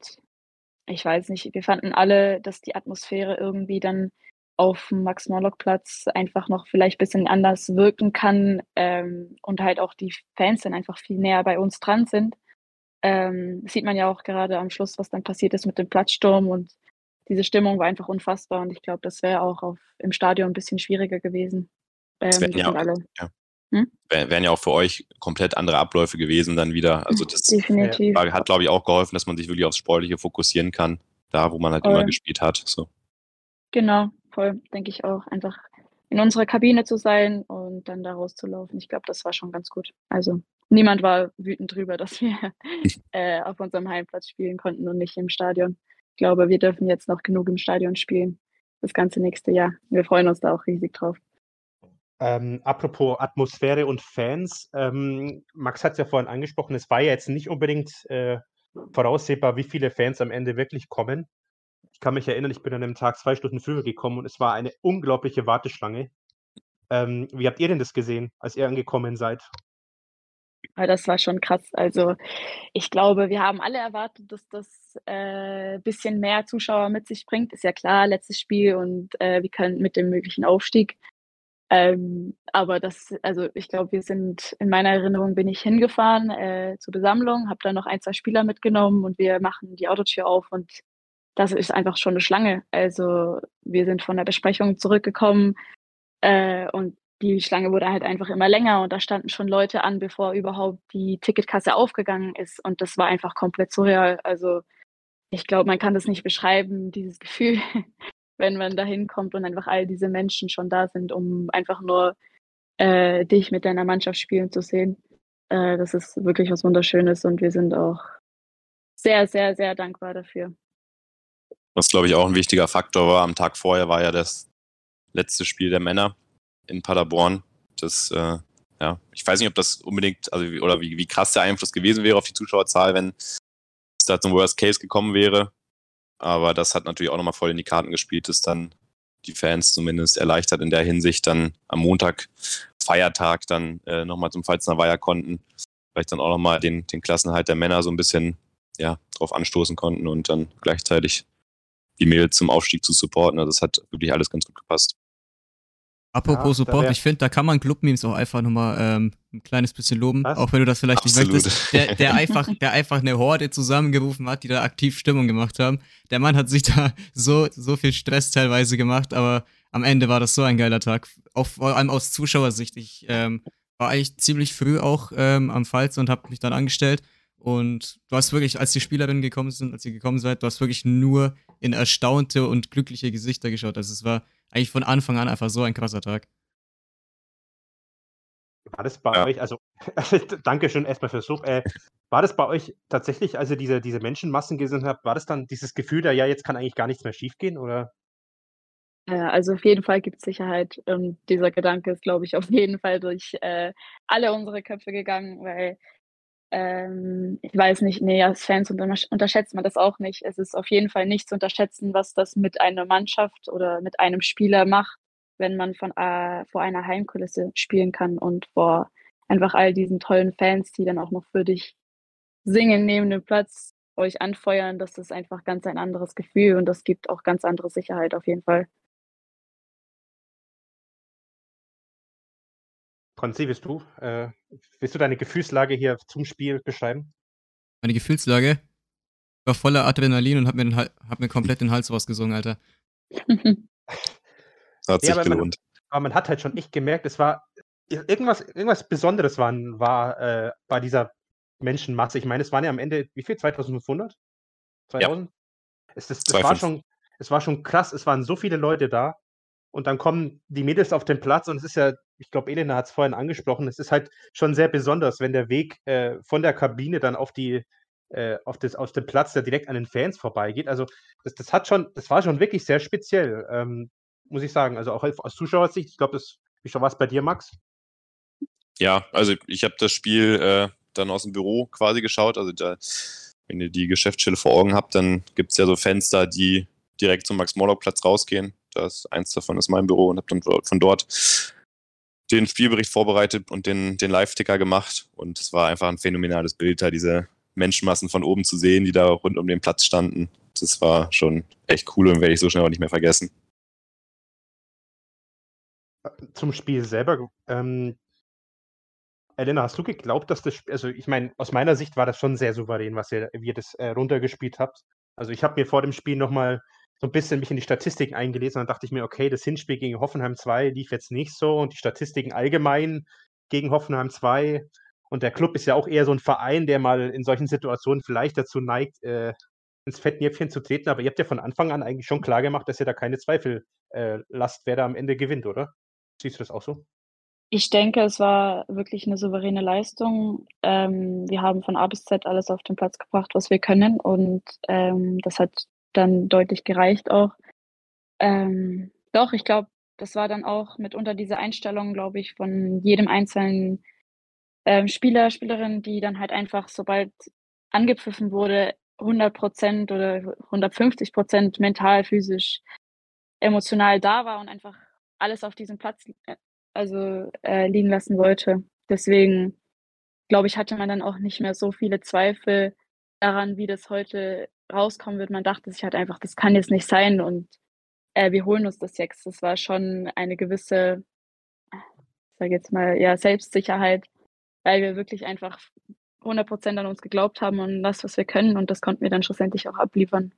ich weiß nicht, wir fanden alle, dass die Atmosphäre irgendwie dann auf dem Max-Morlock-Platz einfach noch vielleicht ein bisschen anders wirken kann ähm, und halt auch die Fans dann einfach viel näher bei uns dran sind. Ähm, sieht man ja auch gerade am Schluss, was dann passiert ist mit dem Platzsturm und diese Stimmung war einfach unfassbar und ich glaube, das wäre auch auf, im Stadion ein bisschen schwieriger gewesen. Ähm, ja, alle. Ja. Hm? Wären ja auch für euch komplett andere Abläufe gewesen dann wieder. Also das Definitiv. hat, glaube ich, auch geholfen, dass man sich wirklich aufs Sportliche fokussieren kann, da wo man halt voll. immer gespielt hat. So. Genau, voll, denke ich auch. Einfach in unserer Kabine zu sein und dann da rauszulaufen. Ich glaube, das war schon ganz gut. Also niemand war wütend drüber, dass wir äh, auf unserem Heimplatz spielen konnten und nicht im Stadion. Ich glaube, wir dürfen jetzt noch genug im Stadion spielen. Das ganze nächste Jahr. Wir freuen uns da auch riesig drauf. Ähm, apropos Atmosphäre und Fans, ähm, Max hat es ja vorhin angesprochen, es war ja jetzt nicht unbedingt äh, voraussehbar, wie viele Fans am Ende wirklich kommen. Ich kann mich erinnern, ich bin an einem Tag zwei Stunden früher gekommen und es war eine unglaubliche Warteschlange. Ähm, wie habt ihr denn das gesehen, als ihr angekommen seid? Das war schon krass. Also ich glaube, wir haben alle erwartet, dass das ein äh, bisschen mehr Zuschauer mit sich bringt. Ist ja klar, letztes Spiel und äh, wir können mit dem möglichen Aufstieg. Ähm, aber das, also ich glaube, wir sind, in meiner Erinnerung bin ich hingefahren äh, zur Besammlung, habe dann noch ein, zwei Spieler mitgenommen und wir machen die Autotür auf und das ist einfach schon eine Schlange. Also wir sind von der Besprechung zurückgekommen äh, und die Schlange wurde halt einfach immer länger und da standen schon Leute an, bevor überhaupt die Ticketkasse aufgegangen ist und das war einfach komplett surreal. Also ich glaube, man kann das nicht beschreiben, dieses Gefühl, wenn man da hinkommt und einfach all diese Menschen schon da sind, um einfach nur äh, dich mit deiner Mannschaft spielen zu sehen. Äh, das ist wirklich was Wunderschönes und wir sind auch sehr, sehr, sehr dankbar dafür. Was, glaube ich, auch ein wichtiger Faktor war, am Tag vorher war ja das letzte Spiel der Männer in Paderborn. Das, äh, ja, ich weiß nicht, ob das unbedingt, also oder wie, wie krass der Einfluss gewesen wäre auf die Zuschauerzahl, wenn es da zum Worst Case gekommen wäre. Aber das hat natürlich auch nochmal voll in die Karten gespielt, dass dann die Fans zumindest erleichtert in der Hinsicht dann am Montag, Feiertag, dann äh, nochmal zum Pfalzner Weiher konnten. Vielleicht dann auch nochmal den, den Klassenhalt der Männer so ein bisschen ja, drauf anstoßen konnten und dann gleichzeitig die Mädels zum Aufstieg zu supporten. Also das hat wirklich alles ganz gut gepasst. Apropos ja, Support, ich finde, da kann man Club-Memes auch einfach nochmal ähm, ein kleines bisschen loben, Was? auch wenn du das vielleicht Absolut. nicht möchtest. Der, der, einfach, der einfach eine Horde zusammengerufen hat, die da aktiv Stimmung gemacht haben. Der Mann hat sich da so, so viel Stress teilweise gemacht, aber am Ende war das so ein geiler Tag. Auch vor allem aus Zuschauersicht. Ich ähm, war eigentlich ziemlich früh auch ähm, am Pfalz und habe mich dann angestellt. Und du hast wirklich, als die Spielerinnen gekommen sind, als ihr gekommen seid, du hast wirklich nur in erstaunte und glückliche Gesichter geschaut. Also es war eigentlich von Anfang an einfach so ein krasser Tag. War das bei ja. euch, also danke schön erstmal fürs Lob. Äh, war das bei euch tatsächlich, als ihr diese, diese Menschenmassen gesehen habt, war das dann dieses Gefühl, da ja, jetzt kann eigentlich gar nichts mehr schiefgehen, oder? Ja, also auf jeden Fall gibt es Sicherheit. Und dieser Gedanke ist, glaube ich, auf jeden Fall durch äh, alle unsere Köpfe gegangen, weil Ähm, ich weiß nicht, nee, als Fans unterschätzt man das auch nicht. Es ist auf jeden Fall nicht zu unterschätzen, was das mit einer Mannschaft oder mit einem Spieler macht, wenn man von, äh, vor einer Heimkulisse spielen kann und vor einfach all diesen tollen Fans, die dann auch noch für dich singen neben dem Platz, euch anfeuern. Das ist einfach ganz ein anderes Gefühl und das gibt auch ganz andere Sicherheit auf jeden Fall. Konzi, willst du, äh, willst du deine Gefühlslage hier zum Spiel beschreiben? Meine Gefühlslage? Ich war voller Adrenalin und hab mir, hab mir komplett den Hals rausgesungen, Alter. Hat sich ja, aber gelohnt. Man, aber man hat halt schon echt gemerkt, es war irgendwas, irgendwas Besonderes war, war äh, bei dieser Menschenmasse. Ich meine, es waren ja am Ende, wie viel? 2500? 2000? Ja. Es, das, das war schon, es war schon krass. Es waren so viele Leute da. Und dann kommen die Mädels auf den Platz und es ist ja, ich glaube, Elena hat es vorhin angesprochen, es ist halt schon sehr besonders, wenn der Weg äh, von der Kabine dann auf die, äh, auf, das, auf den Platz, der direkt an den Fans vorbeigeht. Also das, das hat schon, das war schon wirklich sehr speziell, ähm, muss ich sagen. Also auch aus Zuschauersicht, ich glaube, das, wie schon was bei dir, Max? Ja, also ich habe das Spiel äh, dann aus dem Büro quasi geschaut. Also da, wenn ihr die Geschäftsstelle vor Augen habt, dann gibt es ja so Fenster, die direkt zum Max-Morlock-Platz rausgehen. Das eins davon ist mein Büro und habe dann von dort den Spielbericht vorbereitet und den, den Live-Ticker gemacht. Und es war einfach ein phänomenales Bild, da diese Menschenmassen von oben zu sehen, die da rund um den Platz standen. Das war schon echt cool und werde ich so schnell auch nicht mehr vergessen. Zum Spiel selber. Ähm, Elena, hast du geglaubt, dass das, also ich meine, aus meiner Sicht war das schon sehr souverän, was ihr, wie ihr das äh, runtergespielt habt. Also ich habe mir vor dem Spiel nochmal so ein bisschen mich in die Statistiken eingelesen und dann dachte ich mir, okay, das Hinspiel gegen Hoffenheim 2 lief jetzt nicht so und die Statistiken allgemein gegen Hoffenheim 2 und der Club ist ja auch eher so ein Verein, der mal in solchen Situationen vielleicht dazu neigt, äh, ins Fettnäpfchen zu treten, aber ihr habt ja von Anfang an eigentlich schon klar gemacht, dass ihr da keine Zweifel äh, lasst, wer da am Ende gewinnt, oder? Siehst du das auch so? Ich denke, es war wirklich eine souveräne Leistung. Ähm, wir haben von A bis Z alles auf den Platz gebracht, was wir können und ähm, das hat dann deutlich gereicht auch. Ähm, doch, ich glaube, das war dann auch mitunter diese Einstellung, glaube ich, von jedem einzelnen ähm, Spieler, Spielerin, die dann halt einfach, sobald angepfiffen wurde, 100 Prozent oder 150 Prozent mental, physisch, emotional da war und einfach alles auf diesem Platz äh, also äh, liegen lassen wollte. Deswegen glaube ich, hatte man dann auch nicht mehr so viele Zweifel daran, wie das heute rauskommen wird. Man dachte sich halt einfach, das kann jetzt nicht sein und äh, wir holen uns das jetzt. Das war schon eine gewisse, ich sage jetzt mal, ja, Selbstsicherheit, weil wir wirklich einfach 100 Prozent an uns geglaubt haben und das, was wir können und das konnten wir dann schlussendlich auch abliefern.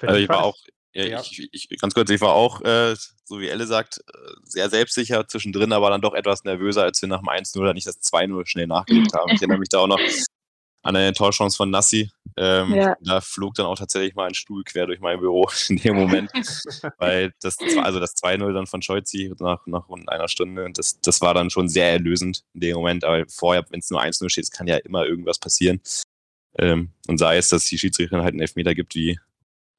Also ich war auch, ja, ja. Ich, ich, ganz kurz, ich war auch, äh, so wie Elle sagt, sehr selbstsicher zwischendrin, aber dann doch etwas nervöser, als wir nach dem 1-0 oder nicht das 2-0 schnell nachgelegt haben. Ich erinnere mich da auch noch an eine Torchance von Nassi. Ähm, ja. Da flog dann auch tatsächlich mal ein Stuhl quer durch mein Büro in dem Moment, weil das, also das 2-0 dann von Scholzi nach, nach rund einer Stunde, das, das war dann schon sehr erlösend in dem Moment, aber vorher, wenn es nur 1-0 steht, kann ja immer irgendwas passieren. Ähm, und sei es, dass die Schiedsrichterin halt einen Elfmeter gibt, wie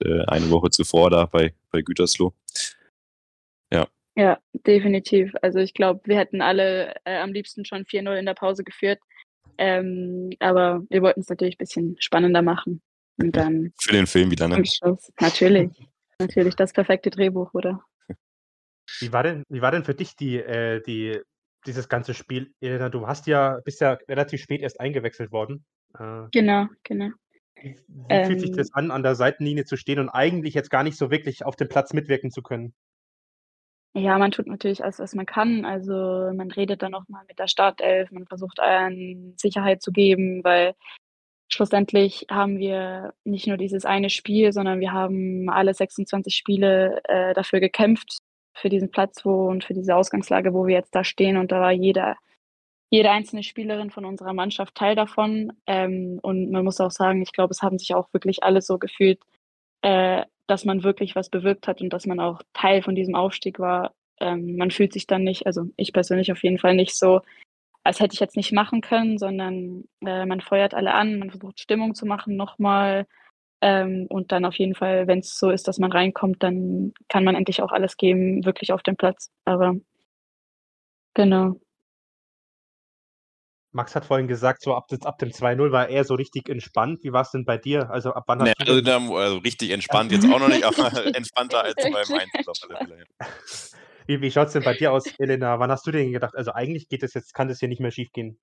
äh, eine Woche zuvor da bei, bei Gütersloh. Ja. Ja, definitiv. Also ich glaube, wir hätten alle äh, am liebsten schon 4-0 in der Pause geführt. Ähm, aber wir wollten es natürlich ein bisschen spannender machen. Und dann Für den Film wieder, ne? Natürlich. natürlich das perfekte Drehbuch, oder? Wie war denn, wie war denn für dich die, äh, die, dieses ganze Spiel? Elena, du hast ja, bist ja relativ spät erst eingewechselt worden. Äh, genau, genau. Wie, wie fühlt sich das ähm. an, an der Seitenlinie zu stehen und eigentlich jetzt gar nicht so wirklich auf dem Platz mitwirken zu können? Ja, man tut natürlich alles, was man kann. Also man redet dann auch mal mit der Startelf, man versucht allen Sicherheit zu geben, weil schlussendlich haben wir nicht nur dieses eine Spiel, sondern wir haben alle 26 Spiele äh, dafür gekämpft, für diesen Platz wo und für diese Ausgangslage, wo wir jetzt da stehen. Und da war jeder jede einzelne Spielerin von unserer Mannschaft Teil davon. Ähm, und man muss auch sagen, ich glaube, es haben sich auch wirklich alle so gefühlt, äh, dass man wirklich was bewirkt hat und dass man auch Teil von diesem Aufstieg war. Ähm, man fühlt sich dann nicht, also ich persönlich auf jeden Fall nicht so, als hätte ich jetzt nicht machen können, sondern äh, man feuert alle an, man versucht Stimmung zu machen nochmal. Ähm, und dann auf jeden Fall, wenn es so ist, dass man reinkommt, dann kann man endlich auch alles geben, wirklich auf dem Platz. Aber genau. Max hat vorhin gesagt, so ab, ab dem 2-0 war er so richtig entspannt. Wie war es denn bei dir? Also ab wann Nee, hast du also, also richtig entspannt jetzt auch noch nicht, aber entspannter als beim 1 auf alle Fälle. Wie, wie schaut es denn bei dir aus, Elena? Wann hast du denn gedacht, also eigentlich geht es jetzt, kann das hier nicht mehr schief gehen?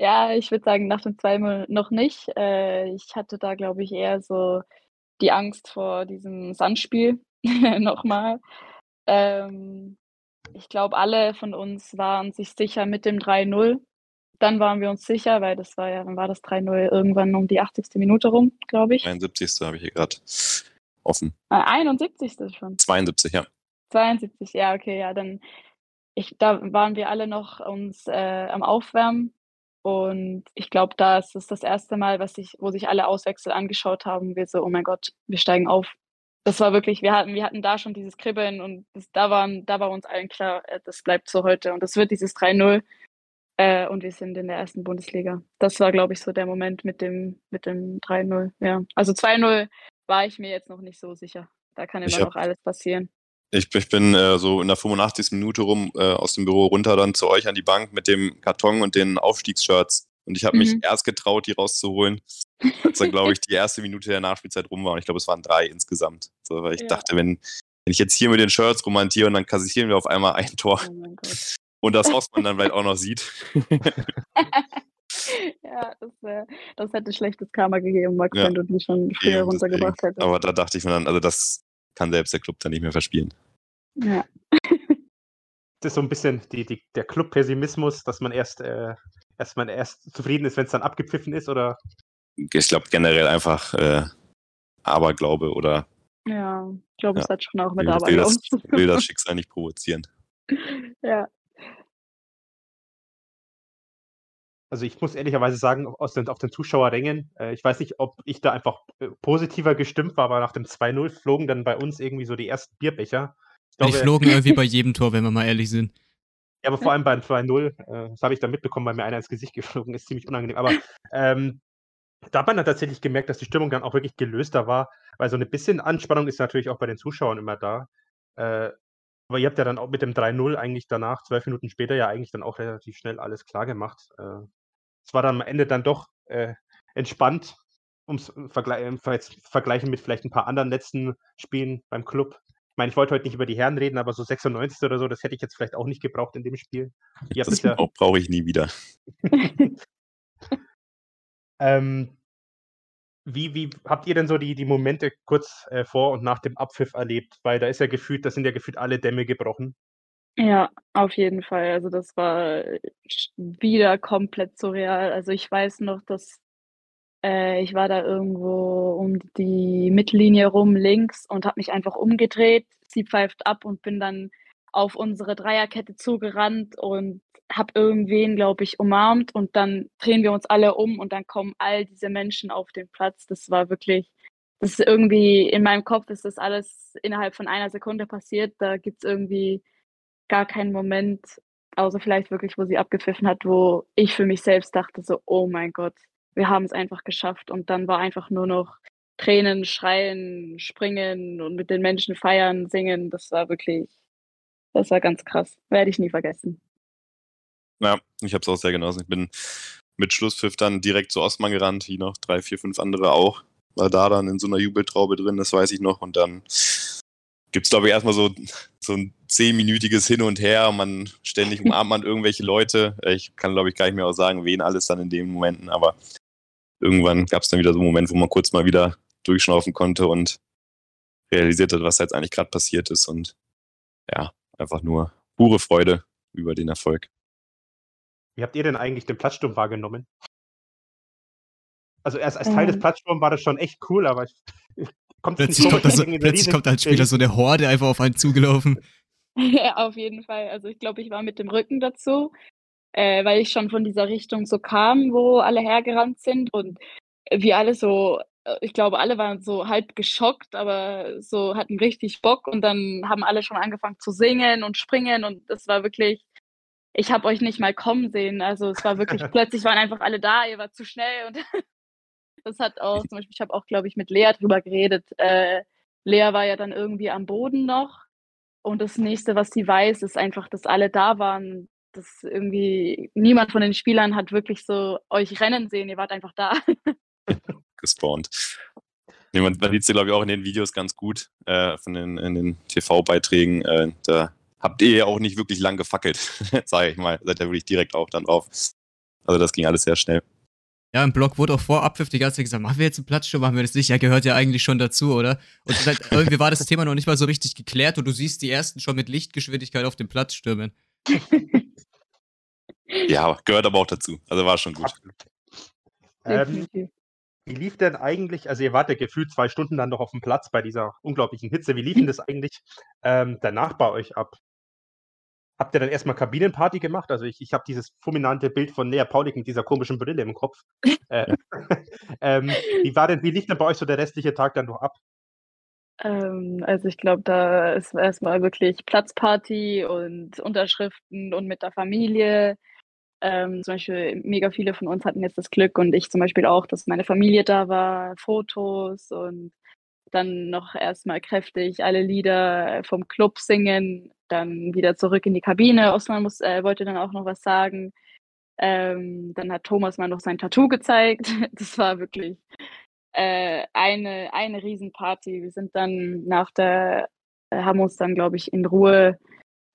Ja, ich würde sagen, nach dem 2-0 noch nicht. Äh, ich hatte da, glaube ich, eher so die Angst vor diesem Sandspiel nochmal. Ähm, ich glaube, alle von uns waren sich sicher mit dem 3-0. Dann waren wir uns sicher, weil das war ja, dann war das 3-0 irgendwann um die 80. Minute rum, glaube ich. 71. habe ich hier gerade offen. Äh, 71. schon. 72, ja. 72, ja, okay, ja, dann ich, da waren wir alle noch uns äh, am Aufwärmen und ich glaube, da ist es das erste Mal, was ich, wo sich alle Auswechsel angeschaut haben, wir so, oh mein Gott, wir steigen auf. Das war wirklich, wir hatten, wir hatten da schon dieses Kribbeln und das, da, waren, da war uns allen klar, äh, das bleibt so heute und das wird dieses 3-0 äh, und wir sind in der ersten Bundesliga. Das war, glaube ich, so der Moment mit dem, mit dem 3-0, ja. Also 2-0 war ich mir jetzt noch nicht so sicher. Da kann immer hab- noch alles passieren. Ich, ich bin äh, so in der 85. Minute rum äh, aus dem Büro runter dann zu euch an die Bank mit dem Karton und den Aufstiegsshirts. Und ich habe mich Mhm. erst getraut, die rauszuholen, als dann, glaube ich, die erste Minute der Nachspielzeit rum war. Und ich glaube, es waren drei insgesamt. So, weil ich Ja. dachte, wenn, wenn ich jetzt hier mit den Shirts romantiere und dann kassieren wir auf einmal ein Tor Oh mein Gott. Und das Osman dann vielleicht auch noch sieht. ja, das, äh, das hätte schlechtes Karma gegeben, Max, Ja, wenn du die schon früher Eben, runtergebracht hättest. Aber da dachte ich mir dann, also das kann selbst der Club dann nicht mehr verspielen. ja. Das ist so ein bisschen die, die, der Club-Pessimismus, dass man erst, äh, erst, man erst zufrieden ist, wenn es dann abgepfiffen ist, oder? Ich glaube generell einfach äh, Aberglaube oder ja, ich glaube, es Ja. hat schon auch mit will, Arbeit will, will das Schicksal nicht provozieren. Ja, Also ich muss ehrlicherweise sagen, aus den, auf den Zuschauerrängen, äh, ich weiß nicht, ob ich da einfach äh, positiver gestimmt war, aber nach dem 2-0 flogen dann bei uns irgendwie so die ersten Bierbecher. Ich Die glaube, flogen irgendwie bei jedem Tor, wenn wir mal ehrlich sind. Ja, aber vor allem beim 2-0, äh, das habe ich dann mitbekommen, weil mir einer ins Gesicht geflogen ist, ziemlich unangenehm. Aber ähm, da hat man dann tatsächlich gemerkt, dass die Stimmung dann auch wirklich gelöster war, weil so ein bisschen Anspannung ist natürlich auch bei den Zuschauern immer da. Äh, aber ihr habt ja dann auch mit dem 3-0 eigentlich danach, zwölf Minuten später, ja eigentlich dann auch relativ schnell alles klar gemacht. Äh, es war dann am Ende dann doch äh, entspannt, um es vergleichen mit vielleicht ein paar anderen letzten Spielen beim Club. Ich meine, ich wollte heute nicht über die Herren reden, aber so 96 oder so, das hätte ich jetzt vielleicht auch nicht gebraucht in dem Spiel. Ihr Das ja, brauche brauch ich nie wieder. ähm, wie, wie habt ihr denn so die, die Momente kurz äh, vor und nach dem Abpfiff erlebt? Weil da ist ja gefühlt, da sind ja gefühlt alle Dämme gebrochen. Ja, auf jeden Fall. Also das war äh, wieder komplett surreal. Also ich weiß noch, dass äh, ich war da irgendwo um die Mittellinie rum links und habe mich einfach umgedreht. Sie pfeift ab und bin dann auf unsere Dreierkette zugerannt und habe irgendwen, glaube ich, umarmt und dann drehen wir uns alle um und dann kommen all diese Menschen auf den Platz. Das war wirklich, das ist irgendwie, in meinem Kopf ist das alles innerhalb von einer Sekunde passiert. Da gibt's irgendwie gar keinen Moment, außer vielleicht wirklich, wo sie abgepfiffen hat, wo ich für mich selbst dachte, so, oh mein Gott, wir haben es einfach geschafft. Und dann war einfach nur noch Tränen, Schreien, Springen und mit den Menschen feiern, singen. Das war wirklich, das war ganz krass. Werde ich nie vergessen. Ja, ich habe es auch sehr genossen. Ich bin mit Schlusspfiff dann direkt zu Osman gerannt, wie noch drei, vier, fünf andere auch. War da dann in so einer Jubeltraube drin, das weiß ich noch. Und dann gibt's glaube ich, erstmal so, so ein zehnminütiges Hin und Her. Man ständig umarmt man irgendwelche Leute. Ich kann, glaube ich, gar nicht mehr auch sagen, wen alles dann in den Momenten, aber irgendwann gab's dann wieder so einen Moment, wo man kurz mal wieder durchschnaufen konnte und realisiert hat, was da jetzt eigentlich gerade passiert ist. Und ja, einfach nur pure Freude über den Erfolg. Wie habt ihr denn eigentlich den Platzsturm wahrgenommen? Also erst als Teil des Ähm. Platzsturms war das schon echt cool, aber ich, ich kommt Plötzlich kommt, da so, plötzlich kommt als Spieler so eine Horde einfach auf einen zugelaufen. Ja, auf jeden Fall. Also ich glaube, ich war mit dem Rücken dazu, äh, weil ich schon von dieser Richtung so kam, wo alle hergerannt sind und wir alle so, äh, ich glaube, alle waren so halb geschockt, aber so hatten richtig Bock und dann haben alle schon angefangen zu singen und springen und das war wirklich, ich habe euch nicht mal kommen sehen. Also es war wirklich, plötzlich waren einfach alle da, ihr wart zu schnell und das hat auch, zum Beispiel, ich habe auch, glaube ich, mit Lea drüber geredet. Äh, Lea war ja dann irgendwie am Boden noch und das nächste, was sie weiß, ist einfach, dass alle da waren. das irgendwie, niemand von den Spielern hat wirklich so euch rennen sehen, ihr wart einfach da. gespawnt. Nee, man, man sieht es, glaube ich, auch in den Videos ganz gut, äh, von den, in den TV-Beiträgen. Äh, da habt ihr ja auch nicht wirklich lang gefackelt, sage ich mal. Seid ja wirklich direkt auch dann drauf. Also das ging alles sehr schnell. Ja, im Blog wurde auch vor Abpfiff die ganze Zeit gesagt, machen wir jetzt einen Platzsturm, machen wir das nicht? Ja, gehört ja eigentlich schon dazu, oder? Und dann, irgendwie war das Thema noch nicht mal so richtig geklärt und du siehst die ersten schon mit Lichtgeschwindigkeit auf dem Platz stürmen. ja, gehört aber auch dazu. Also war schon gut. Ähm, wie lief denn eigentlich, also ihr wart ja gefühlt zwei Stunden dann noch auf dem Platz bei dieser unglaublichen Hitze. Wie lief denn das eigentlich ähm, danach bei euch ab? Habt ihr dann erstmal Kabinenparty gemacht? Also ich, ich habe dieses fulminante Bild von Lea Paulik mit dieser komischen Brille im Kopf. Äh, ähm, wie war denn, wie lief denn bei euch so der restliche Tag dann noch ab? Ähm, also ich glaube, da ist erstmal wirklich Platzparty und Unterschriften und mit der Familie. Ähm, zum Beispiel mega viele von uns hatten jetzt das Glück und ich zum Beispiel auch, dass meine Familie da war, Fotos und dann noch erstmal kräftig alle Lieder vom Club singen, dann wieder zurück in die Kabine. Osman muss, äh, wollte dann auch noch was sagen. Ähm, dann hat Thomas mal noch sein Tattoo gezeigt. Das war wirklich äh, eine, eine Riesenparty. Wir sind dann nach der, äh, haben uns dann, glaube ich, in Ruhe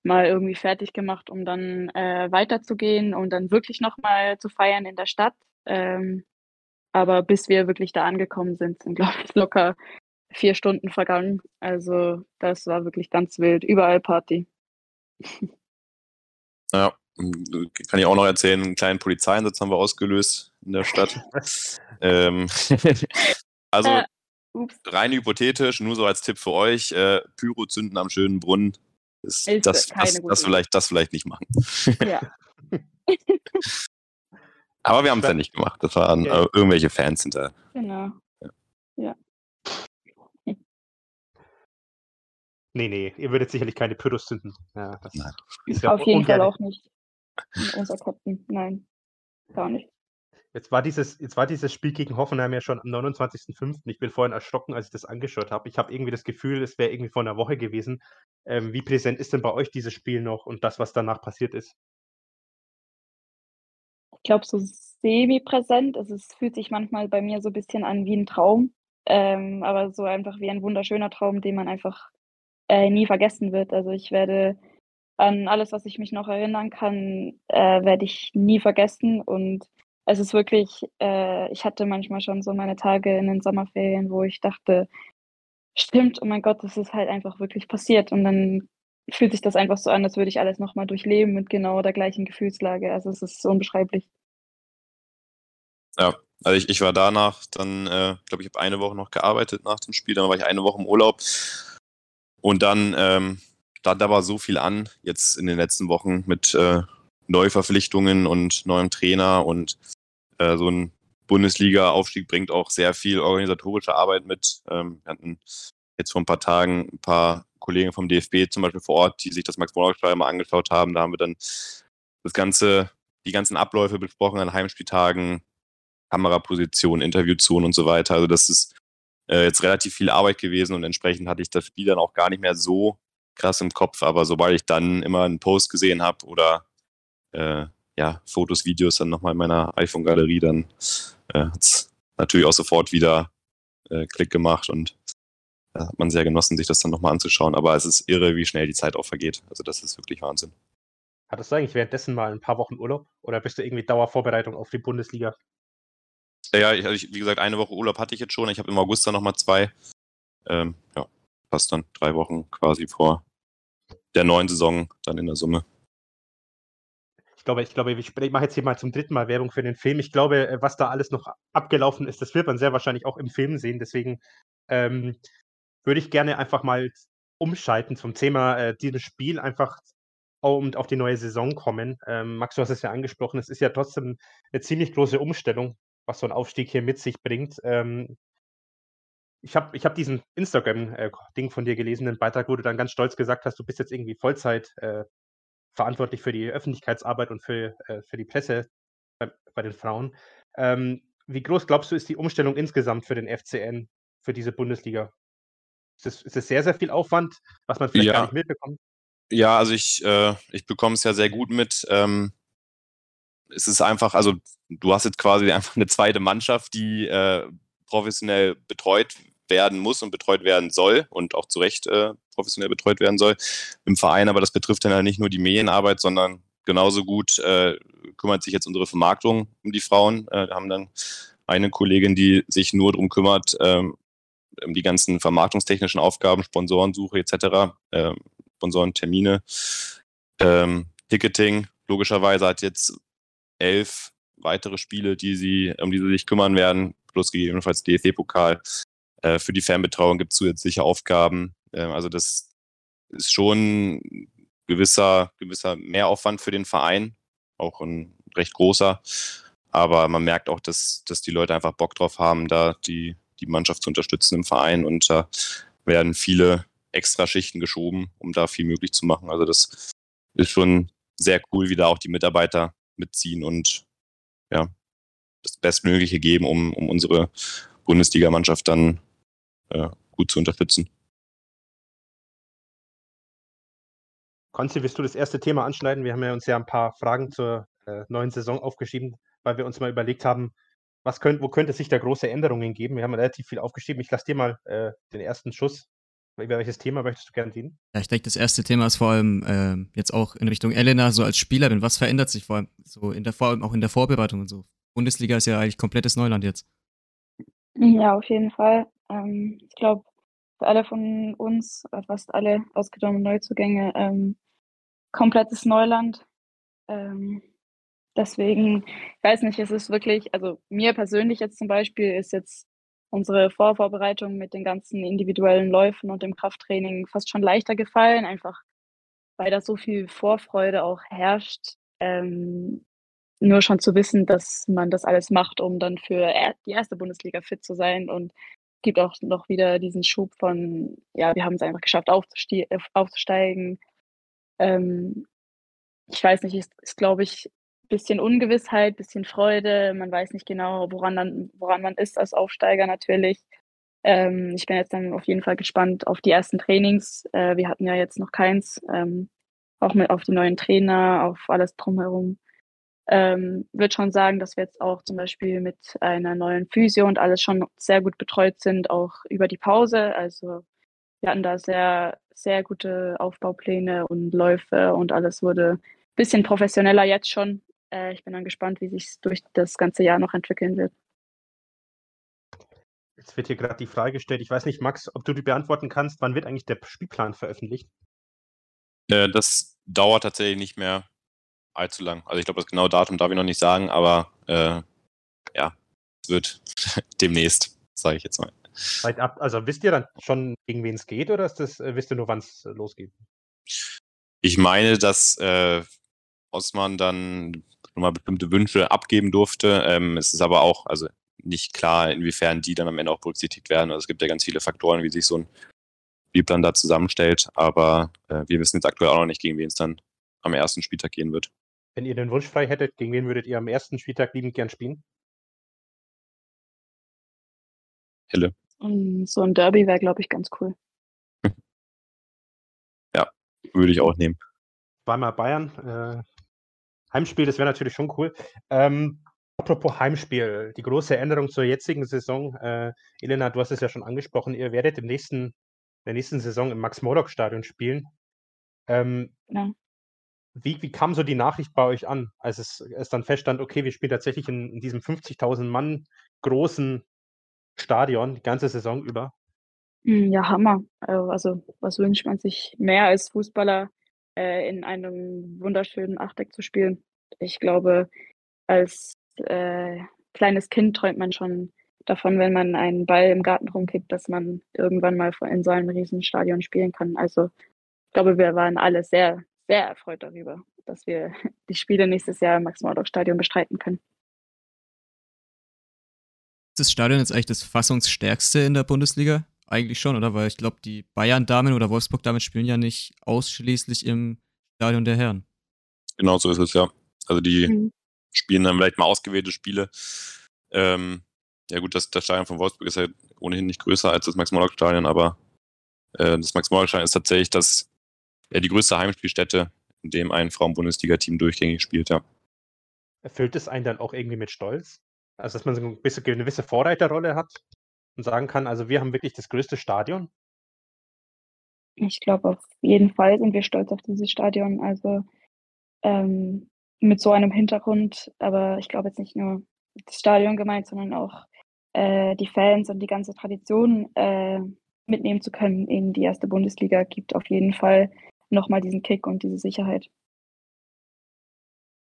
mal irgendwie fertig gemacht, um dann äh, weiterzugehen und dann wirklich nochmal zu feiern in der Stadt. Ähm, aber bis wir wirklich da angekommen sind, sind, glaube ich, locker vier Stunden vergangen. Also das war wirklich ganz wild. Überall Party. Ja, kann ich auch noch erzählen, einen kleinen Polizeieinsatz haben wir ausgelöst in der Stadt. ähm, also äh, rein hypothetisch, nur so als Tipp für euch, äh, Pyro zünden am schönen Brunnen ist, ist das, das, das, vielleicht, das vielleicht nicht machen. Ja. Aber wir haben es ja nicht gemacht. Das waren okay. äh, irgendwelche Fans hinter. Genau. Ja. ja. Nee, nee, ihr würdet sicherlich keine Pyros zünden. Ja, Nein. Ja Auf jeden Fall auch nicht. Unser Captain. Nein, gar nicht. Jetzt war, dieses, jetzt war dieses Spiel gegen Hoffenheim ja schon am 29.05. Ich bin vorhin erschrocken, als ich das angeschaut habe. Ich habe irgendwie das Gefühl, es wäre irgendwie vor einer Woche gewesen. Ähm, wie präsent ist denn bei euch dieses Spiel noch und das, was danach passiert ist? Ich glaube, so semi-präsent. Also, es fühlt sich manchmal bei mir so ein bisschen an wie ein Traum, ähm, aber so einfach wie ein wunderschöner Traum, den man einfach äh, nie vergessen wird. Also ich werde an alles, was ich mich noch erinnern kann, äh, werde ich nie vergessen und es ist wirklich, äh, ich hatte manchmal schon so meine Tage in den Sommerferien, wo ich dachte, stimmt, oh mein Gott, das ist halt einfach wirklich passiert. Und dann fühlt sich das einfach so an, als würde ich alles nochmal durchleben mit genau der gleichen Gefühlslage. Also es ist unbeschreiblich. Ja, also ich, ich war danach dann, äh, glaube ich, habe eine Woche noch gearbeitet nach dem Spiel, dann war ich eine Woche im Urlaub. Und dann, ähm, da, da war so viel an, jetzt in den letzten Wochen mit äh, Neuverpflichtungen und neuem Trainer und äh, so ein Bundesliga-Aufstieg bringt auch sehr viel organisatorische Arbeit mit. Ähm, wir hatten jetzt vor ein paar Tagen ein paar Kollegen vom DFB zum Beispiel vor Ort, die sich das Max-Morlock-Spiel mal angeschaut haben. Da haben wir dann das ganze, die ganzen Abläufe besprochen an Heimspieltagen, Kameraposition, Interviewzonen und so weiter. Also das ist äh, jetzt relativ viel Arbeit gewesen und entsprechend hatte ich das Spiel dann auch gar nicht mehr so krass im Kopf. Aber sobald ich dann immer einen Post gesehen habe oder äh, ja, Fotos, Videos dann nochmal in meiner iPhone-Galerie, dann äh, hat es natürlich auch sofort wieder äh, Klick gemacht und da hat man sehr genossen, sich das dann nochmal anzuschauen. Aber es ist irre, wie schnell die Zeit auch vergeht. Also das ist wirklich Wahnsinn. Hattest du eigentlich währenddessen mal ein paar Wochen Urlaub oder bist du irgendwie Dauervorbereitung auf die Bundesliga? Ja, ich, also wie gesagt, eine Woche Urlaub hatte ich jetzt schon. Ich habe im August dann nochmal zwei. Ähm, ja, passt dann drei Wochen quasi vor der neuen Saison dann in der Summe ich glaube, ich glaube, ich mache jetzt hier mal zum dritten Mal Werbung für den Film. Ich glaube, äh, was da alles noch abgelaufen ist, das wird man sehr wahrscheinlich auch im Film sehen. Deswegen ähm, würde ich gerne einfach mal umschalten zum Thema äh, dieses Spiel, einfach und auf die neue Saison kommen. Ähm, Max, du hast es ja angesprochen, es ist ja trotzdem eine ziemlich große Umstellung, was so ein Aufstieg hier mit sich bringt. Ähm, ich habe ich hab diesen Instagram-Ding äh, von dir gelesen, den Beitrag, wo du dann ganz stolz gesagt hast, du bist jetzt irgendwie Vollzeit äh, verantwortlich für die Öffentlichkeitsarbeit und für, äh, für die Presse bei, bei den Frauen. Ähm, wie groß glaubst du, ist die Umstellung insgesamt für den FCN, für diese Bundesliga? Ist es, ist es sehr, sehr viel Aufwand, was man vielleicht ja. gar nicht mitbekommt? Ja, also ich, äh, ich bekomme es ja sehr gut mit. Ähm, es ist einfach, also du hast jetzt quasi einfach eine zweite Mannschaft, die äh, professionell betreut werden muss und betreut werden soll und auch zu Recht äh, professionell betreut werden soll im Verein. Aber das betrifft dann halt nicht nur die Medienarbeit, sondern genauso gut äh, kümmert sich jetzt unsere Vermarktung um die Frauen. Äh, wir haben dann eine Kollegin, die sich nur darum kümmert, ähm, um die ganzen vermarktungstechnischen Aufgaben, Sponsorensuche etc., ähm, Sponsorentermine, ähm, Ticketing. Logischerweise hat jetzt elf weitere Spiele, die sie, um die sie sich kümmern werden, plus gegebenenfalls DFB-Pokal. Äh, für die Fanbetreuung gibt es zusätzliche Aufgaben. Äh, also das ist schon gewisser, gewisser Mehraufwand für den Verein, auch ein recht großer. Aber man merkt auch, dass, dass die Leute einfach Bock drauf haben, da die, die Mannschaft zu unterstützen im Verein und da werden viele extra Schichten geschoben, um da viel möglich zu machen. Also das ist schon sehr cool, wie da auch die Mitarbeiter mitziehen und ja, das Bestmögliche geben, um, um unsere Bundesligamannschaft dann äh, gut zu unterstützen. Konzi, willst du das erste Thema anschneiden? Wir haben ja uns ja ein paar Fragen zur äh, neuen Saison aufgeschrieben, weil wir uns mal überlegt haben, was könnt, wo könnte sich da große Änderungen geben? Wir haben relativ viel aufgeschrieben. Ich lasse dir mal äh, den ersten Schuss. Über welches Thema möchtest du gerne reden? Ja, ich denke, das erste Thema ist vor allem äh, jetzt auch in Richtung Elena, so als Spielerin. Was verändert sich vor allem so in der vor allem auch in der Vorbereitung und so? Bundesliga ist ja eigentlich komplettes Neuland jetzt. Ja, auf jeden Fall. Ähm, ich glaube, für alle von uns, fast alle ausgenommen Neuzugänge, ähm, komplettes Neuland. Ähm, deswegen, ich weiß nicht, es ist wirklich, also mir persönlich jetzt zum Beispiel ist jetzt unsere Vorvorbereitung mit den ganzen individuellen Läufen und dem Krafttraining fast schon leichter gefallen, einfach weil da so viel Vorfreude auch herrscht. Ähm, nur schon zu wissen, dass man das alles macht, um dann für die erste Bundesliga fit zu sein und gibt auch noch wieder diesen Schub von, ja, wir haben es einfach geschafft, aufzusteigen. Ähm, ich weiß nicht, ist, ist glaube ich, bisschen Ungewissheit, bisschen Freude. Man weiß nicht genau, woran, dann, woran man ist als Aufsteiger natürlich. Ähm, ich bin jetzt dann auf jeden Fall gespannt auf die ersten Trainings. Äh, wir hatten ja jetzt noch keins. Ähm, auch mit auf die neuen Trainer, auf alles drumherum. Ähm, würde schon sagen, dass wir jetzt auch zum Beispiel mit einer neuen Physio und alles schon sehr gut betreut sind, auch über die Pause. Also wir hatten da sehr, sehr gute Aufbaupläne und Läufe und alles wurde ein bisschen professioneller jetzt schon. Äh, ich bin dann gespannt, wie sich durch das ganze Jahr noch entwickeln wird. Jetzt wird hier gerade die Frage gestellt, ich weiß nicht, Max, ob du die beantworten kannst, wann wird eigentlich der Spielplan veröffentlicht? Äh, das dauert tatsächlich nicht mehr allzu lang. Also ich glaube, das genaue Datum darf ich noch nicht sagen, aber äh, ja, es wird demnächst, sage ich jetzt mal. Also wisst ihr dann schon, gegen wen es geht, oder ist das, äh, wisst ihr nur, wann es losgeht? Ich meine, dass äh, Osman dann nochmal bestimmte Wünsche abgeben durfte. Ähm, es ist aber auch also nicht klar, inwiefern die dann am Ende auch berücksichtigt werden. Also es gibt ja ganz viele Faktoren, wie sich so ein Spielplan da zusammenstellt. Aber äh, wir wissen jetzt aktuell auch noch nicht, gegen wen es dann am ersten Spieltag gehen wird. Wenn ihr den Wunsch frei hättet, gegen wen würdet ihr am ersten Spieltag liebend gern spielen? Helle. So ein Derby wäre, glaube ich, ganz cool. ja, würde ich auch nehmen. Zweimal Bayern. Äh, Heimspiel, das wäre natürlich schon cool. Ähm, apropos Heimspiel, die große Änderung zur jetzigen Saison. Äh, Elena, du hast es ja schon angesprochen, ihr werdet im nächsten, in der nächsten Saison im Max-Morlock-Stadion spielen. Ähm, ja. Wie, wie kam so die Nachricht bei euch an, als es, es dann feststand, okay, wir spielen tatsächlich in, in diesem 50.000 Mann großen Stadion die ganze Saison über? Hm, ja, Hammer. Äh, also, was wünscht man sich mehr als Fußballer äh, in einem wunderschönen Achteck zu spielen? Ich glaube, als äh, kleines Kind träumt man schon davon, wenn man einen Ball im Garten rumkickt, dass man irgendwann mal in so einem riesen Stadion spielen kann. Also, ich glaube, wir waren alle sehr, sehr erfreut darüber, dass wir die Spiele nächstes Jahr im Max-Morlock-Stadion bestreiten können. Ist das Stadion jetzt eigentlich das fassungsstärkste in der Bundesliga? Eigentlich schon, oder? Weil ich glaube, die Bayern-Damen oder Wolfsburg-Damen spielen ja nicht ausschließlich im Stadion der Herren. Genau so ist es, ja. Also die mhm. spielen dann vielleicht mal ausgewählte Spiele. Ähm, ja gut, das, das Stadion von Wolfsburg ist ja ohnehin nicht größer als das Max-Morlock-Stadion, aber äh, das Max-Morlock-Stadion ist tatsächlich das ja, die größte Heimspielstätte, in dem ein Frauen-Bundesliga-Team durchgängig spielt, ja. Erfüllt es einen dann auch irgendwie mit Stolz? Also, dass man so ein bisschen eine gewisse Vorreiterrolle hat und sagen kann, also wir haben wirklich das größte Stadion? Ich glaube, auf jeden Fall sind wir stolz auf dieses Stadion. Also ähm, mit so einem Hintergrund, aber ich glaube jetzt nicht nur das Stadion gemeint, sondern auch äh, die Fans und die ganze Tradition äh, mitnehmen zu können in die erste Bundesliga, gibt auf jeden Fall nochmal diesen Kick und diese Sicherheit.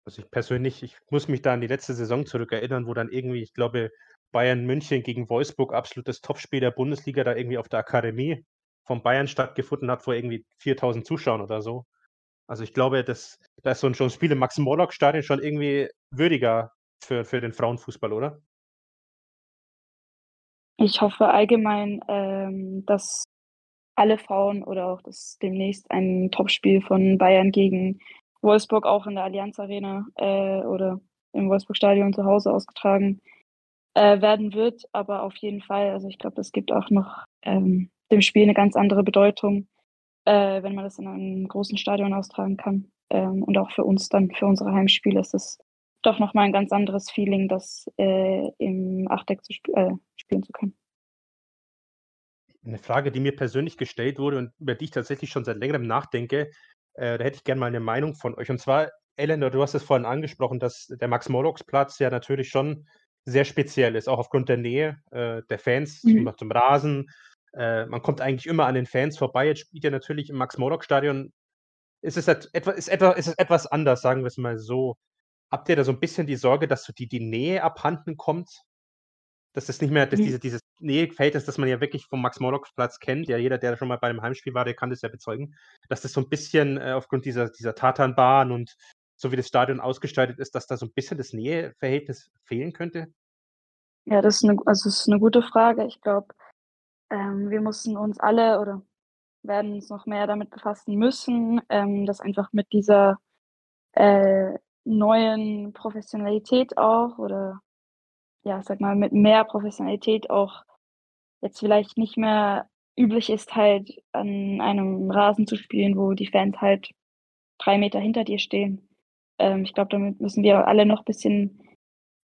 Also ich persönlich, ich muss mich da an die letzte Saison zurückerinnern, wo dann irgendwie, ich glaube, Bayern München gegen Wolfsburg absolutes Topspiel der Bundesliga da irgendwie auf der Akademie von Bayern stattgefunden hat vor irgendwie 4000 Zuschauern oder so. Also ich glaube, das, da ist so ein, ein Spiel im Max-Morlock-Stadion schon irgendwie würdiger für, für den Frauenfußball, oder? Ich hoffe allgemein, ähm, dass alle Frauen oder auch das demnächst ein Topspiel von Bayern gegen Wolfsburg auch in der Allianz Arena äh, oder im Wolfsburg Stadion zu Hause ausgetragen äh, werden wird. Aber auf jeden Fall, also ich glaube, das gibt auch noch ähm, dem Spiel eine ganz andere Bedeutung, äh, wenn man das in einem großen Stadion austragen kann. Ähm, und auch für uns dann, für unsere Heimspiele ist es doch nochmal ein ganz anderes Feeling, das äh, im Achteck zu sp äh, spielen zu können. Eine Frage, die mir persönlich gestellt wurde und über die ich tatsächlich schon seit längerem nachdenke, äh, da hätte ich gerne mal eine Meinung von euch. Und zwar, Elena, du hast es vorhin angesprochen, dass der Max-Morlock-Platz ja natürlich schon sehr speziell ist, auch aufgrund der Nähe äh, der Fans mhm. zum, Rasen. Äh, man kommt eigentlich immer an den Fans vorbei. Jetzt spielt ja natürlich im Max-Morlock-Stadion. Ist es, etwa, ist, etwa, ist es etwas anders, sagen wir es mal so. Habt ihr da so ein bisschen die Sorge, dass so die, die Nähe abhanden kommt? Dass das nicht mehr, dass mhm. diese, dieses Nähefeld das man ja wirklich vom Max-Morlock-Platz kennt. Ja, jeder, der schon mal bei einem Heimspiel war, der kann das ja bezeugen. Dass das so ein bisschen äh, aufgrund dieser, dieser Tatanbahn und so wie das Stadion ausgestaltet ist, dass da so ein bisschen das Näheverhältnis fehlen könnte? Ja, das ist eine, also das ist eine gute Frage. Ich glaube, ähm, wir mussten uns alle oder werden uns noch mehr damit befassen müssen, ähm, dass einfach mit dieser äh, neuen Professionalität auch oder ja, sag mal, mit mehr Professionalität auch jetzt vielleicht nicht mehr üblich ist, halt an einem Rasen zu spielen, wo die Fans halt drei Meter hinter dir stehen. Ähm, ich glaube, damit müssen wir alle noch ein bisschen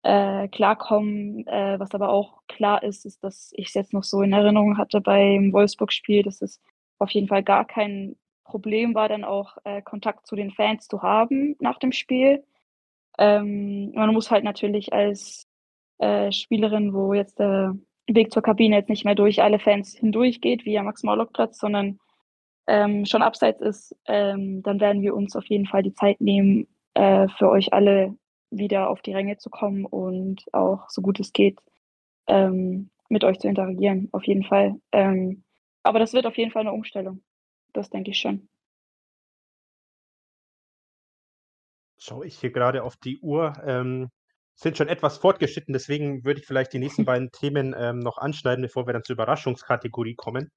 äh, klarkommen. Äh, was aber auch klar ist, ist, dass ich es jetzt noch so in Erinnerung hatte beim Wolfsburg-Spiel, dass es auf jeden Fall gar kein Problem war, dann auch äh, Kontakt zu den Fans zu haben nach dem Spiel. Ähm, man muss halt natürlich als äh, Spielerin, wo jetzt der Weg zur Kabine jetzt nicht mehr durch alle Fans hindurch geht, wie am Max-Morlock-Platz, sondern ähm, schon abseits ist, ähm, dann werden wir uns auf jeden Fall die Zeit nehmen, äh, für euch alle wieder auf die Ränge zu kommen und auch so gut es geht ähm, mit euch zu interagieren, auf jeden Fall. Ähm, aber das wird auf jeden Fall eine Umstellung. Das denke ich schon. Schaue ich hier gerade auf die Uhr. Ähm, sind schon etwas fortgeschritten, deswegen würde ich vielleicht die nächsten beiden Themen ähm, noch anschneiden, bevor wir dann zur Überraschungskategorie kommen.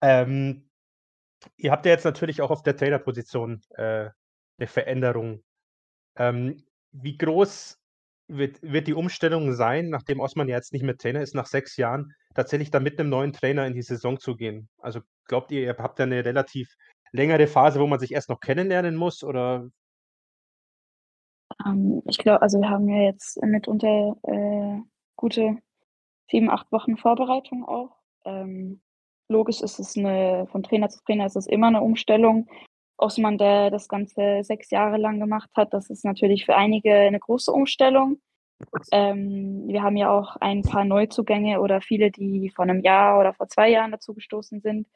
ähm, ihr habt ja jetzt natürlich auch auf der Trainerposition äh, eine Veränderung. Ähm, wie groß wird, wird die Umstellung sein, nachdem Osman ja jetzt nicht mehr Trainer ist, nach sechs Jahren, tatsächlich da mit einem neuen Trainer in die Saison zu gehen? Also glaubt ihr, ihr habt da eine relativ längere Phase, wo man sich erst noch kennenlernen muss? Oder ähm, ich glaube, also wir haben ja jetzt mitunter äh, gute sieben, acht Wochen Vorbereitung auch. Ähm, logisch ist es eine, von Trainer zu Trainer ist es immer eine Umstellung. Osman, der das Ganze sechs Jahre lang gemacht hat, das ist natürlich für einige eine große Umstellung. Ähm, wir haben ja auch ein paar Neuzugänge oder viele, die vor einem Jahr oder vor zwei Jahren dazu gestoßen sind.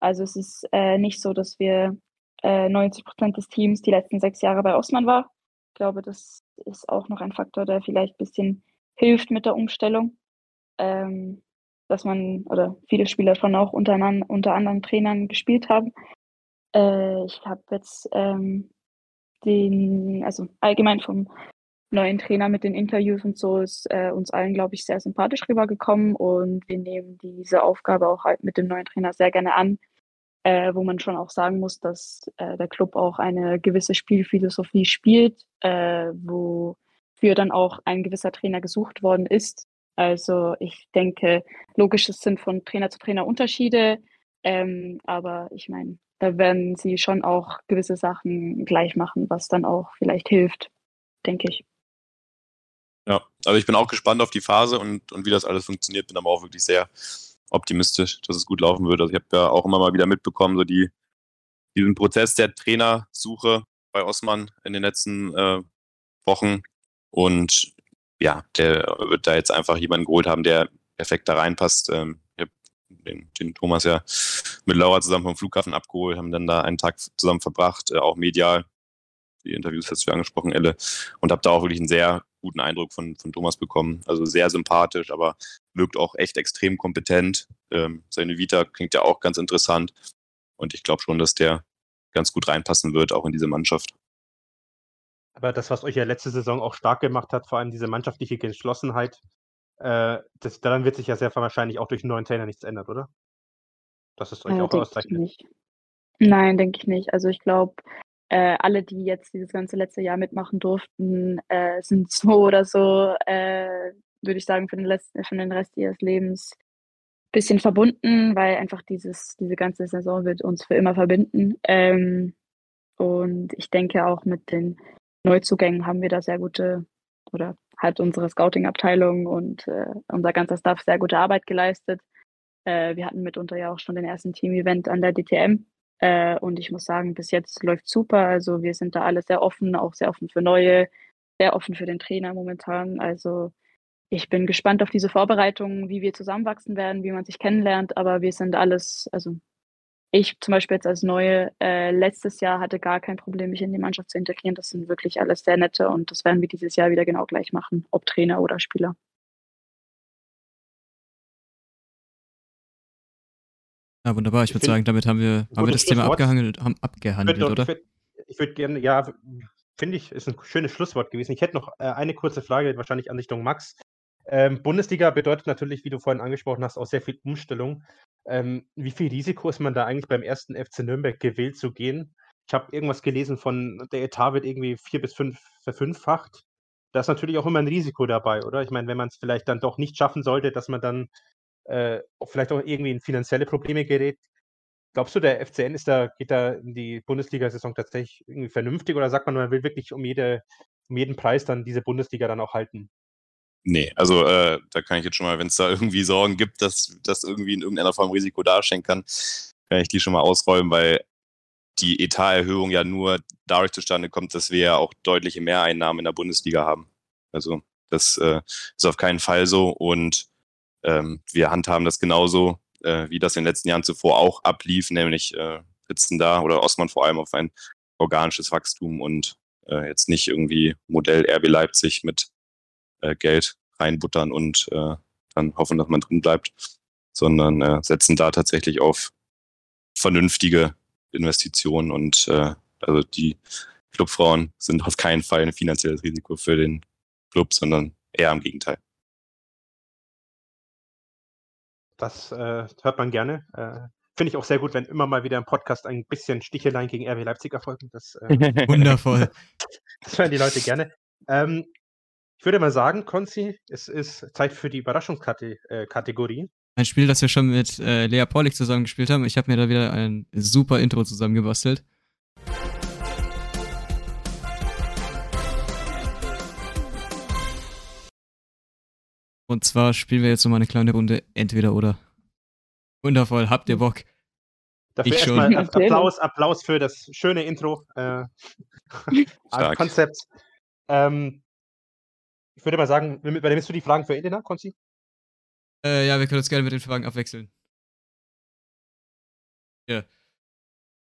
Also es ist äh, nicht so, dass wir äh, 90 Prozent des Teams die letzten sechs Jahre bei Osman war. Ich glaube, das ist auch noch ein Faktor, der vielleicht ein bisschen hilft mit der Umstellung. Ähm, dass man oder viele Spieler schon auch unter, unter anderen Trainern gespielt haben. Äh, ich habe jetzt ähm, den, also allgemein vom neuen Trainer mit den Interviews und so ist äh, uns allen, glaube ich, sehr sympathisch rübergekommen und wir nehmen diese Aufgabe auch halt mit dem neuen Trainer sehr gerne an, äh, wo man schon auch sagen muss, dass äh, der Club auch eine gewisse Spielphilosophie spielt, äh, wofür dann auch ein gewisser Trainer gesucht worden ist. Also ich denke, logisch, es sind von Trainer zu Trainer Unterschiede, ähm, aber ich meine, werden sie schon auch gewisse Sachen gleich machen, was dann auch vielleicht hilft, denke ich. Ja, also ich bin auch gespannt auf die Phase und, und wie das alles funktioniert, bin aber auch wirklich sehr optimistisch, dass es gut laufen wird. Also ich habe ja auch immer mal wieder mitbekommen, so die, diesen Prozess der Trainersuche bei Osman in den letzten äh, Wochen. Und ja, der wird da jetzt einfach jemanden geholt haben, der perfekt da reinpasst. Ähm, den, den, Thomas ja mit Laura zusammen vom Flughafen abgeholt, haben dann da einen Tag zusammen verbracht, äh, auch medial. Die Interviews hast du angesprochen, Elle. Und habe da auch wirklich einen sehr guten Eindruck von, von Thomas bekommen. Also sehr sympathisch, aber wirkt auch echt extrem kompetent. Ähm, seine Vita klingt ja auch ganz interessant. Und ich glaube schon, dass der ganz gut reinpassen wird, auch in diese Mannschaft. Aber das, was euch ja letzte Saison auch stark gemacht hat, vor allem diese mannschaftliche Geschlossenheit, äh, das, daran wird sich ja sehr wahrscheinlich auch durch einen neuen Trainer nichts ändern, oder? Das ist euch äh, auch auszeichnet. Nein, denke ich nicht. Also ich glaube, äh, alle, die jetzt dieses ganze letzte Jahr mitmachen durften, äh, sind so oder so, äh, würde ich sagen, für den, letzten, für den Rest ihres Lebens ein bisschen verbunden, weil einfach dieses, diese ganze Saison wird uns für immer verbinden. Ähm, und ich denke auch mit den Neuzugängen haben wir da sehr gute, oder hat unsere Scouting-Abteilung und äh, unser ganzer Staff sehr gute Arbeit geleistet. Äh, wir hatten mitunter ja auch schon den ersten Team-Event an der DTM. Äh, und ich muss sagen, bis jetzt läuft super. Also wir sind da alle sehr offen, auch sehr offen für neue, sehr offen für den Trainer momentan. Also ich bin gespannt auf diese Vorbereitungen, wie wir zusammenwachsen werden, wie man sich kennenlernt. Aber wir sind alles, also ich zum Beispiel jetzt als Neue äh, letztes Jahr hatte gar kein Problem, mich in die Mannschaft zu integrieren. Das sind wirklich alles sehr nette und das werden wir dieses Jahr wieder genau gleich machen, ob Trainer oder Spieler. Ja, wunderbar. Ich, ich würde sagen, damit haben wir, haben wir das Thema abgehandelt, haben abgehandelt ich oder? Ich würde würd gerne, ja, finde ich, ist ein schönes Schlusswort gewesen. Ich hätte noch äh, eine kurze Frage, wahrscheinlich an Richtung Max. Ähm, Bundesliga bedeutet natürlich, wie du vorhin angesprochen hast, auch sehr viel Umstellung. Ähm, wie viel Risiko ist man da eigentlich beim ersten FC Nürnberg gewählt zu gehen? Ich habe irgendwas gelesen von, der Etat wird irgendwie vier bis fünf verfünffacht. Da ist natürlich auch immer ein Risiko dabei, oder? Ich meine, wenn man es vielleicht dann doch nicht schaffen sollte, dass man dann äh, vielleicht auch irgendwie in finanzielle Probleme gerät. Glaubst du, der FCN ist da, geht da in die Bundesliga-Saison tatsächlich irgendwie vernünftig oder sagt man, man will wirklich um, jede, um jeden Preis dann diese Bundesliga dann auch halten? Nee, also äh, da kann ich jetzt schon mal, wenn es da irgendwie Sorgen gibt, dass das irgendwie in irgendeiner Form Risiko darstellen kann, kann ich die schon mal ausräumen, weil die Etaterhöhung ja nur dadurch zustande kommt, dass wir ja auch deutliche Mehreinnahmen in der Bundesliga haben. Also das äh, ist auf keinen Fall so und ähm, wir handhaben das genauso, äh, wie das in den letzten Jahren zuvor auch ablief, nämlich äh, sitzen da oder Osman vor allem auf ein organisches Wachstum und äh, jetzt nicht irgendwie Modell RB Leipzig mit äh, Geld reinbuttern und äh, dann hoffen, dass man drin bleibt, sondern äh, setzen da tatsächlich auf vernünftige Investitionen und äh, also die Clubfrauen sind auf keinen Fall ein finanzielles Risiko für den Club, sondern eher im Gegenteil. Das äh, hört man gerne. Äh, Finde ich auch sehr gut, wenn immer mal wieder im Podcast ein bisschen Sticheleien gegen RW Leipzig erfolgen. Das, äh, Wundervoll. das hören die Leute gerne. Ähm, ich würde mal sagen, Konzi, es ist Zeit für die Überraschungskategorie. Äh, ein Spiel, das wir schon mit äh, Lea Paulik zusammen gespielt haben. Ich habe mir da wieder ein super Intro zusammengebastelt. Und zwar spielen wir jetzt nochmal eine kleine Runde Entweder oder. Wundervoll, habt ihr Bock? Dafür ich erstmal Applaus, Applaus für das schöne Intro. Äh, Konzept. Ähm, ich würde mal sagen, übernimmst du die Fragen für Elena, Konzi? Äh, ja, wir können uns gerne mit den Fragen abwechseln. Ja.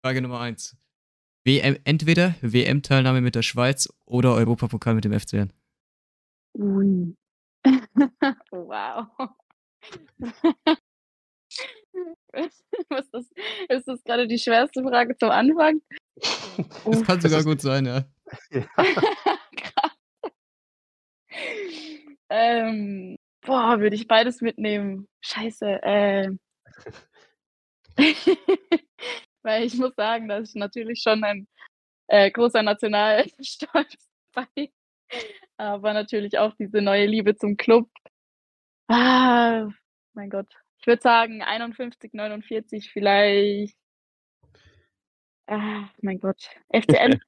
Frage Nummer 1. WM, entweder WM-Teilnahme mit der Schweiz oder Europapokal mit dem FCN. Ui. wow. Was ist, ist das gerade die schwerste Frage zum Anfang? Das kann sogar gut sein, ja. ja. Ähm, boah, würde ich beides mitnehmen. Scheiße. Äh. Weil ich muss sagen, dass ich natürlich schon ein äh, großer Nationalstolz bei. Aber natürlich auch diese neue Liebe zum Club. Ah, mein Gott. Ich würde sagen 51, 49 vielleicht. Ah, mein Gott. FCN.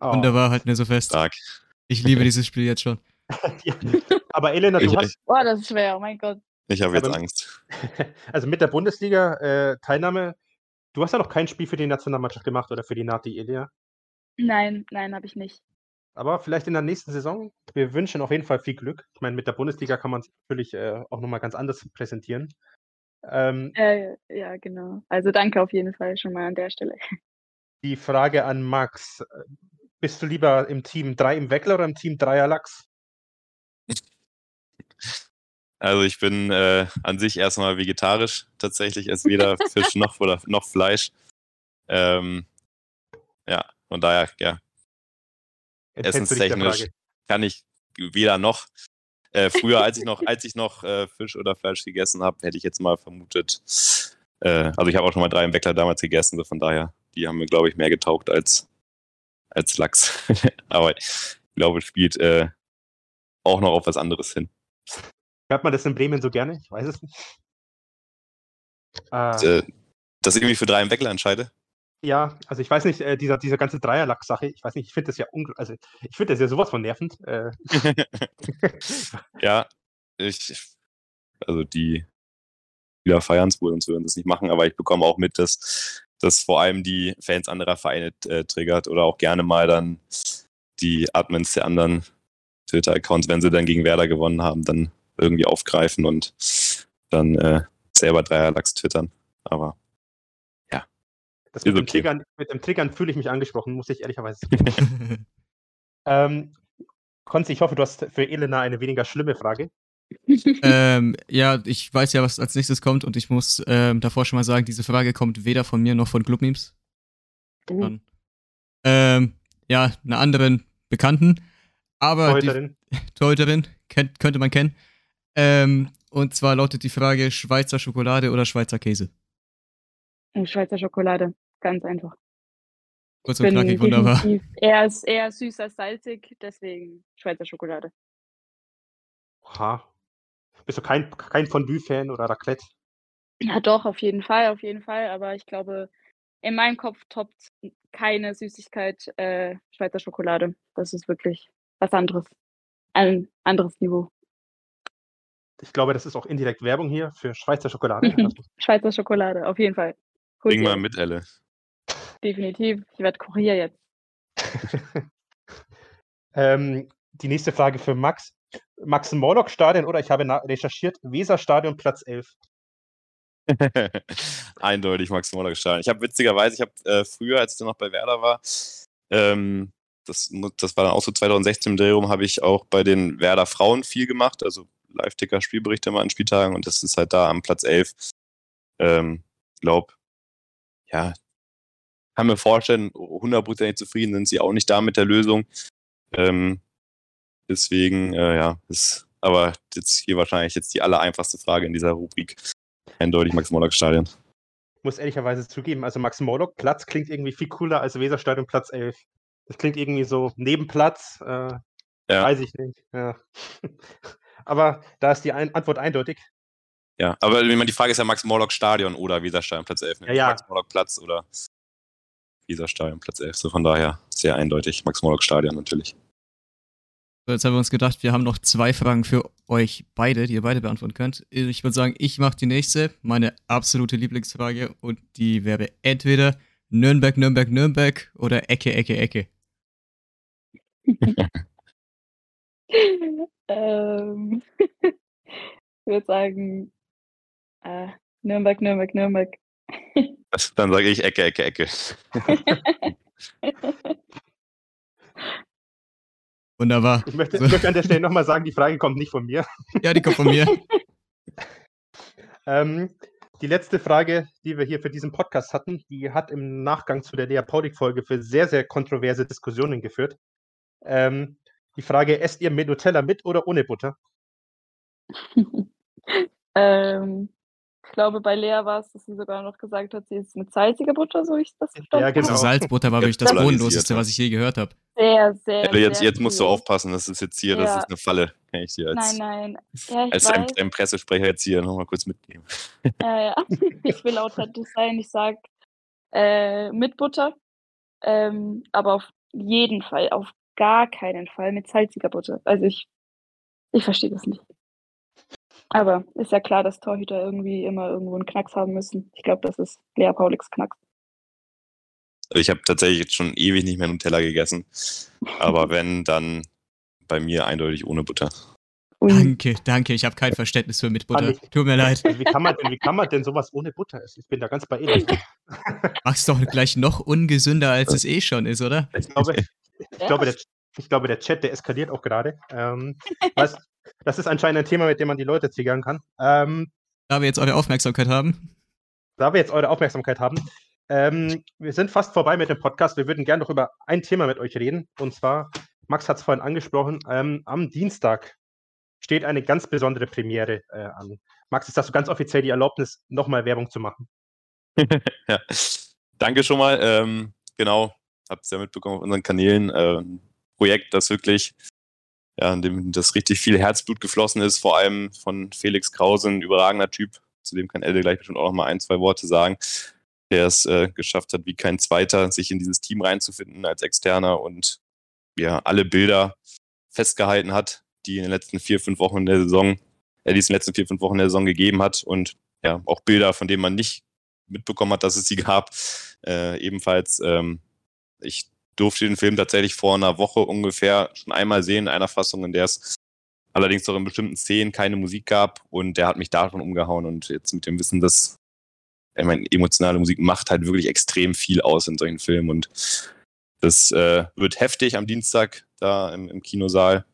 Oh. Wunderbar, halten wir so fest. Stark. Ich liebe dieses Spiel jetzt schon. Ja. Aber Elena, du Ich- hast Boah, das ist schwer, oh mein Gott. Ich habe jetzt Aber- Angst. also mit der Bundesliga-Teilnahme, du hast ja noch kein Spiel für die Nationalmannschaft gemacht oder für die Nati Elia. Nein, nein, habe ich nicht. Aber vielleicht in der nächsten Saison. Wir wünschen auf jeden Fall viel Glück. Ich meine, mit der Bundesliga kann man es natürlich äh, auch nochmal ganz anders präsentieren. Ähm, Äh, ja, genau. Also danke auf jeden Fall schon mal an der Stelle. die Frage an Max. Bist du lieber im Team 3 im Weckler oder im Team 3er Lachs? Also ich bin äh, an sich erstmal vegetarisch. Tatsächlich esse weder Fisch noch, oder, noch Fleisch. Ähm, ja, von daher, ja, essenstechnisch kann ich weder noch. Äh, früher, als ich noch, als ich noch äh, Fisch oder Fleisch gegessen habe, hätte ich jetzt mal vermutet. Äh, also ich habe auch schon mal drei im Weckler damals gegessen, so von daher, die haben mir, glaube ich, mehr getaugt als, als Lachs. Aber ich glaube, es spielt äh, auch noch auf was anderes hin. Hört man das in Bremen so gerne? Ich weiß es nicht. Äh, Äh, dass ich mich für drei im Weckler entscheide. ja, also ich weiß nicht, äh, dieser, dieser ganze Dreierlachs-Sache, ich weiß nicht, ich finde das ja also ich finde das ja sowas von nervend. Äh, ja, ich, also die Spieler feiern es wohl und würden das nicht machen, aber ich bekomme auch mit, dass das vor allem die Fans anderer Vereine äh, triggert oder auch gerne mal dann die Admins der anderen Twitter-Accounts, wenn sie dann gegen Werder gewonnen haben, dann irgendwie aufgreifen und dann äh, selber Dreierlachs twittern. Aber das Ist mit dem, okay. Triggern, mit dem Triggern fühle ich mich angesprochen, muss ich ehrlicherweise zugeben. ähm, Konzi, ich hoffe, du hast für Elena eine weniger schlimme Frage. Ähm, ja, ich weiß ja, was als nächstes kommt und ich muss ähm, davor schon mal sagen, diese Frage kommt weder von mir noch von Clubmemes. Sondern, Ähm, ja, einer anderen Bekannten. Aber die Torhüterin. Torhüterin kennt, könnte man kennen. Ähm, und zwar lautet die Frage: Schweizer Schokolade oder Schweizer Käse? oh, Schweizer Schokolade. Ganz einfach. Kurz und knackig, wunderbar. definitiv eher, eher süß als salzig, deswegen Schweizer Schokolade. Oha. Bist du kein, kein Fondue-Fan oder Raclette? Ja, doch, auf jeden Fall, auf jeden Fall. Aber ich glaube, in meinem Kopf toppt keine Süßigkeit äh, Schweizer Schokolade. Das ist wirklich was anderes. Ein anderes Niveau. Ich glaube, das ist auch indirekt Werbung hier für Schweizer Schokolade. Mhm. Schweizer Schokolade, auf jeden Fall. Holt bring mal mit, Elle. Definitiv. Ich werde Kurier jetzt. ähm, die nächste Frage für Max. Max-Morlock-Stadion oder ich habe recherchiert, Weser-Stadion Platz 11. Eindeutig Max Moller gestanden. Ich habe witzigerweise, ich habe äh, früher, als ich dann noch bei Werder war, ähm, das, das war dann auch so 2016 im Dreh rum, habe ich auch bei den Werder Frauen viel gemacht, also Live-Ticker, Spielberichte mal an Spieltagen und das ist halt da am Platz 11. Ähm, glaub, ja, kann mir vorstellen, hundertprozentig zufrieden sind sie auch nicht da mit der Lösung. Ähm, deswegen, äh, ja, ist aber jetzt hier wahrscheinlich jetzt die aller einfachste Frage in dieser Rubrik. Eindeutig Max Morlock Stadion. muss ehrlicherweise zugeben, also Max Morlock Platz klingt irgendwie viel cooler als Weserstadion Platz 11. Das klingt irgendwie so Nebenplatz, äh, Ja. weiß ich nicht. Ja. Aber da ist die ein Antwort eindeutig. Ja, aber ich meine, die Frage ist ja Max Morlock Stadion oder Weserstadion Platz 11. ne? Ja, ja. Max Morlock Platz oder Weserstadion Platz 11. So von daher sehr eindeutig Max Morlock Stadion natürlich. So, jetzt haben wir uns gedacht, wir haben noch zwei Fragen für euch beide, die ihr beide beantworten könnt. Ich würde sagen, ich mache die nächste, meine absolute Lieblingsfrage und die wäre entweder Nürnberg, Nürnberg, Nürnberg oder Ecke, Ecke, Ecke. ähm, ich würde sagen, äh, Nürnberg, Nürnberg, Nürnberg. Dann sage ich Ecke, Ecke, Ecke. Wunderbar. Ich möchte, So. ich möchte an der Stelle nochmal sagen, die Frage kommt nicht von mir. Ja, die kommt von mir. Ähm, die letzte Frage, die wir hier für diesen Podcast hatten, die hat im Nachgang zu der Lea Paulik-Folge für sehr, sehr kontroverse Diskussionen geführt. Ähm, die Frage, esst ihr mit Nutella mit oder ohne Butter? ähm, ich glaube, bei Lea war es, dass sie sogar noch gesagt hat, sie ist mit salziger Butter, so ich das verstanden genau. Also Salzbutter war wirklich das Polarisiert, bodenloseste, ja. was ich je gehört habe. Sehr, sehr, Elle, jetzt, sehr jetzt musst du aufpassen, das ist jetzt hier, das Ja. ist eine Falle. Kann ich dir als, Nein, nein. Ja, ich als dein, weiß. dein Pressesprecher jetzt hier nochmal kurz mitgeben. Ja, ja. Ich will authentisch sein. Ich sag äh, mit Butter. Ähm, aber auf jeden Fall, auf gar keinen Fall mit salziger Butter. Also ich, ich verstehe das nicht. Aber ist ja klar, dass Torhüter irgendwie immer irgendwo einen Knacks haben müssen. Ich glaube, das ist Lea Paulix Knacks. Ich habe tatsächlich jetzt schon ewig nicht mehr Nutella gegessen. Aber wenn, dann bei mir eindeutig ohne Butter. Danke, danke. Ich habe kein Verständnis für mit Butter. Tut mir leid. Also wie, kann man denn, wie kann man denn sowas ohne Butter essen? Ich bin da ganz bei Ihnen. Mach's doch gleich noch ungesünder, als es eh schon ist, oder? Ich glaube, ich glaube, der, ich glaube, der Chat, der eskaliert auch gerade. Ähm, was, das ist anscheinend ein Thema, mit dem man die Leute triggern kann. Ähm, Da wir jetzt eure Aufmerksamkeit haben. da wir jetzt eure Aufmerksamkeit haben, ähm, wir sind fast vorbei mit dem Podcast. Wir würden gerne noch über ein Thema mit euch reden. Und zwar, Max hat es vorhin angesprochen, ähm, am Dienstag steht eine ganz besondere Premiere äh, an. Max, ist das so ganz offiziell die Erlaubnis, nochmal Werbung zu machen? ja. Danke schon mal. Ähm, genau, habt ihr ja mitbekommen auf unseren Kanälen. Äh, ein Projekt, das wirklich, ja, in dem das richtig viel Herzblut geflossen ist, vor allem von Felix Krause, ein überragender Typ. Zu dem kann Elde gleich bestimmt auch noch mal ein, zwei Worte sagen, der es äh, geschafft hat, wie kein Zweiter, sich in dieses Team reinzufinden als Externer und ja, alle Bilder festgehalten hat, die in den letzten vier, fünf Wochen der Saison, äh, die es in den letzten vier, fünf Wochen der Saison gegeben hat und ja, auch Bilder, von denen man nicht mitbekommen hat, dass es sie gab. Äh, ebenfalls, ähm, ich durfte den Film tatsächlich vor einer Woche ungefähr schon einmal sehen, in einer Fassung, in der es allerdings auch in bestimmten Szenen keine Musik gab und der hat mich da schon umgehauen und jetzt mit dem Wissen, dass ich meine, emotionale Musik macht halt wirklich extrem viel aus in solchen Filmen und das äh, wird heftig am Dienstag da im, im Kinosaal.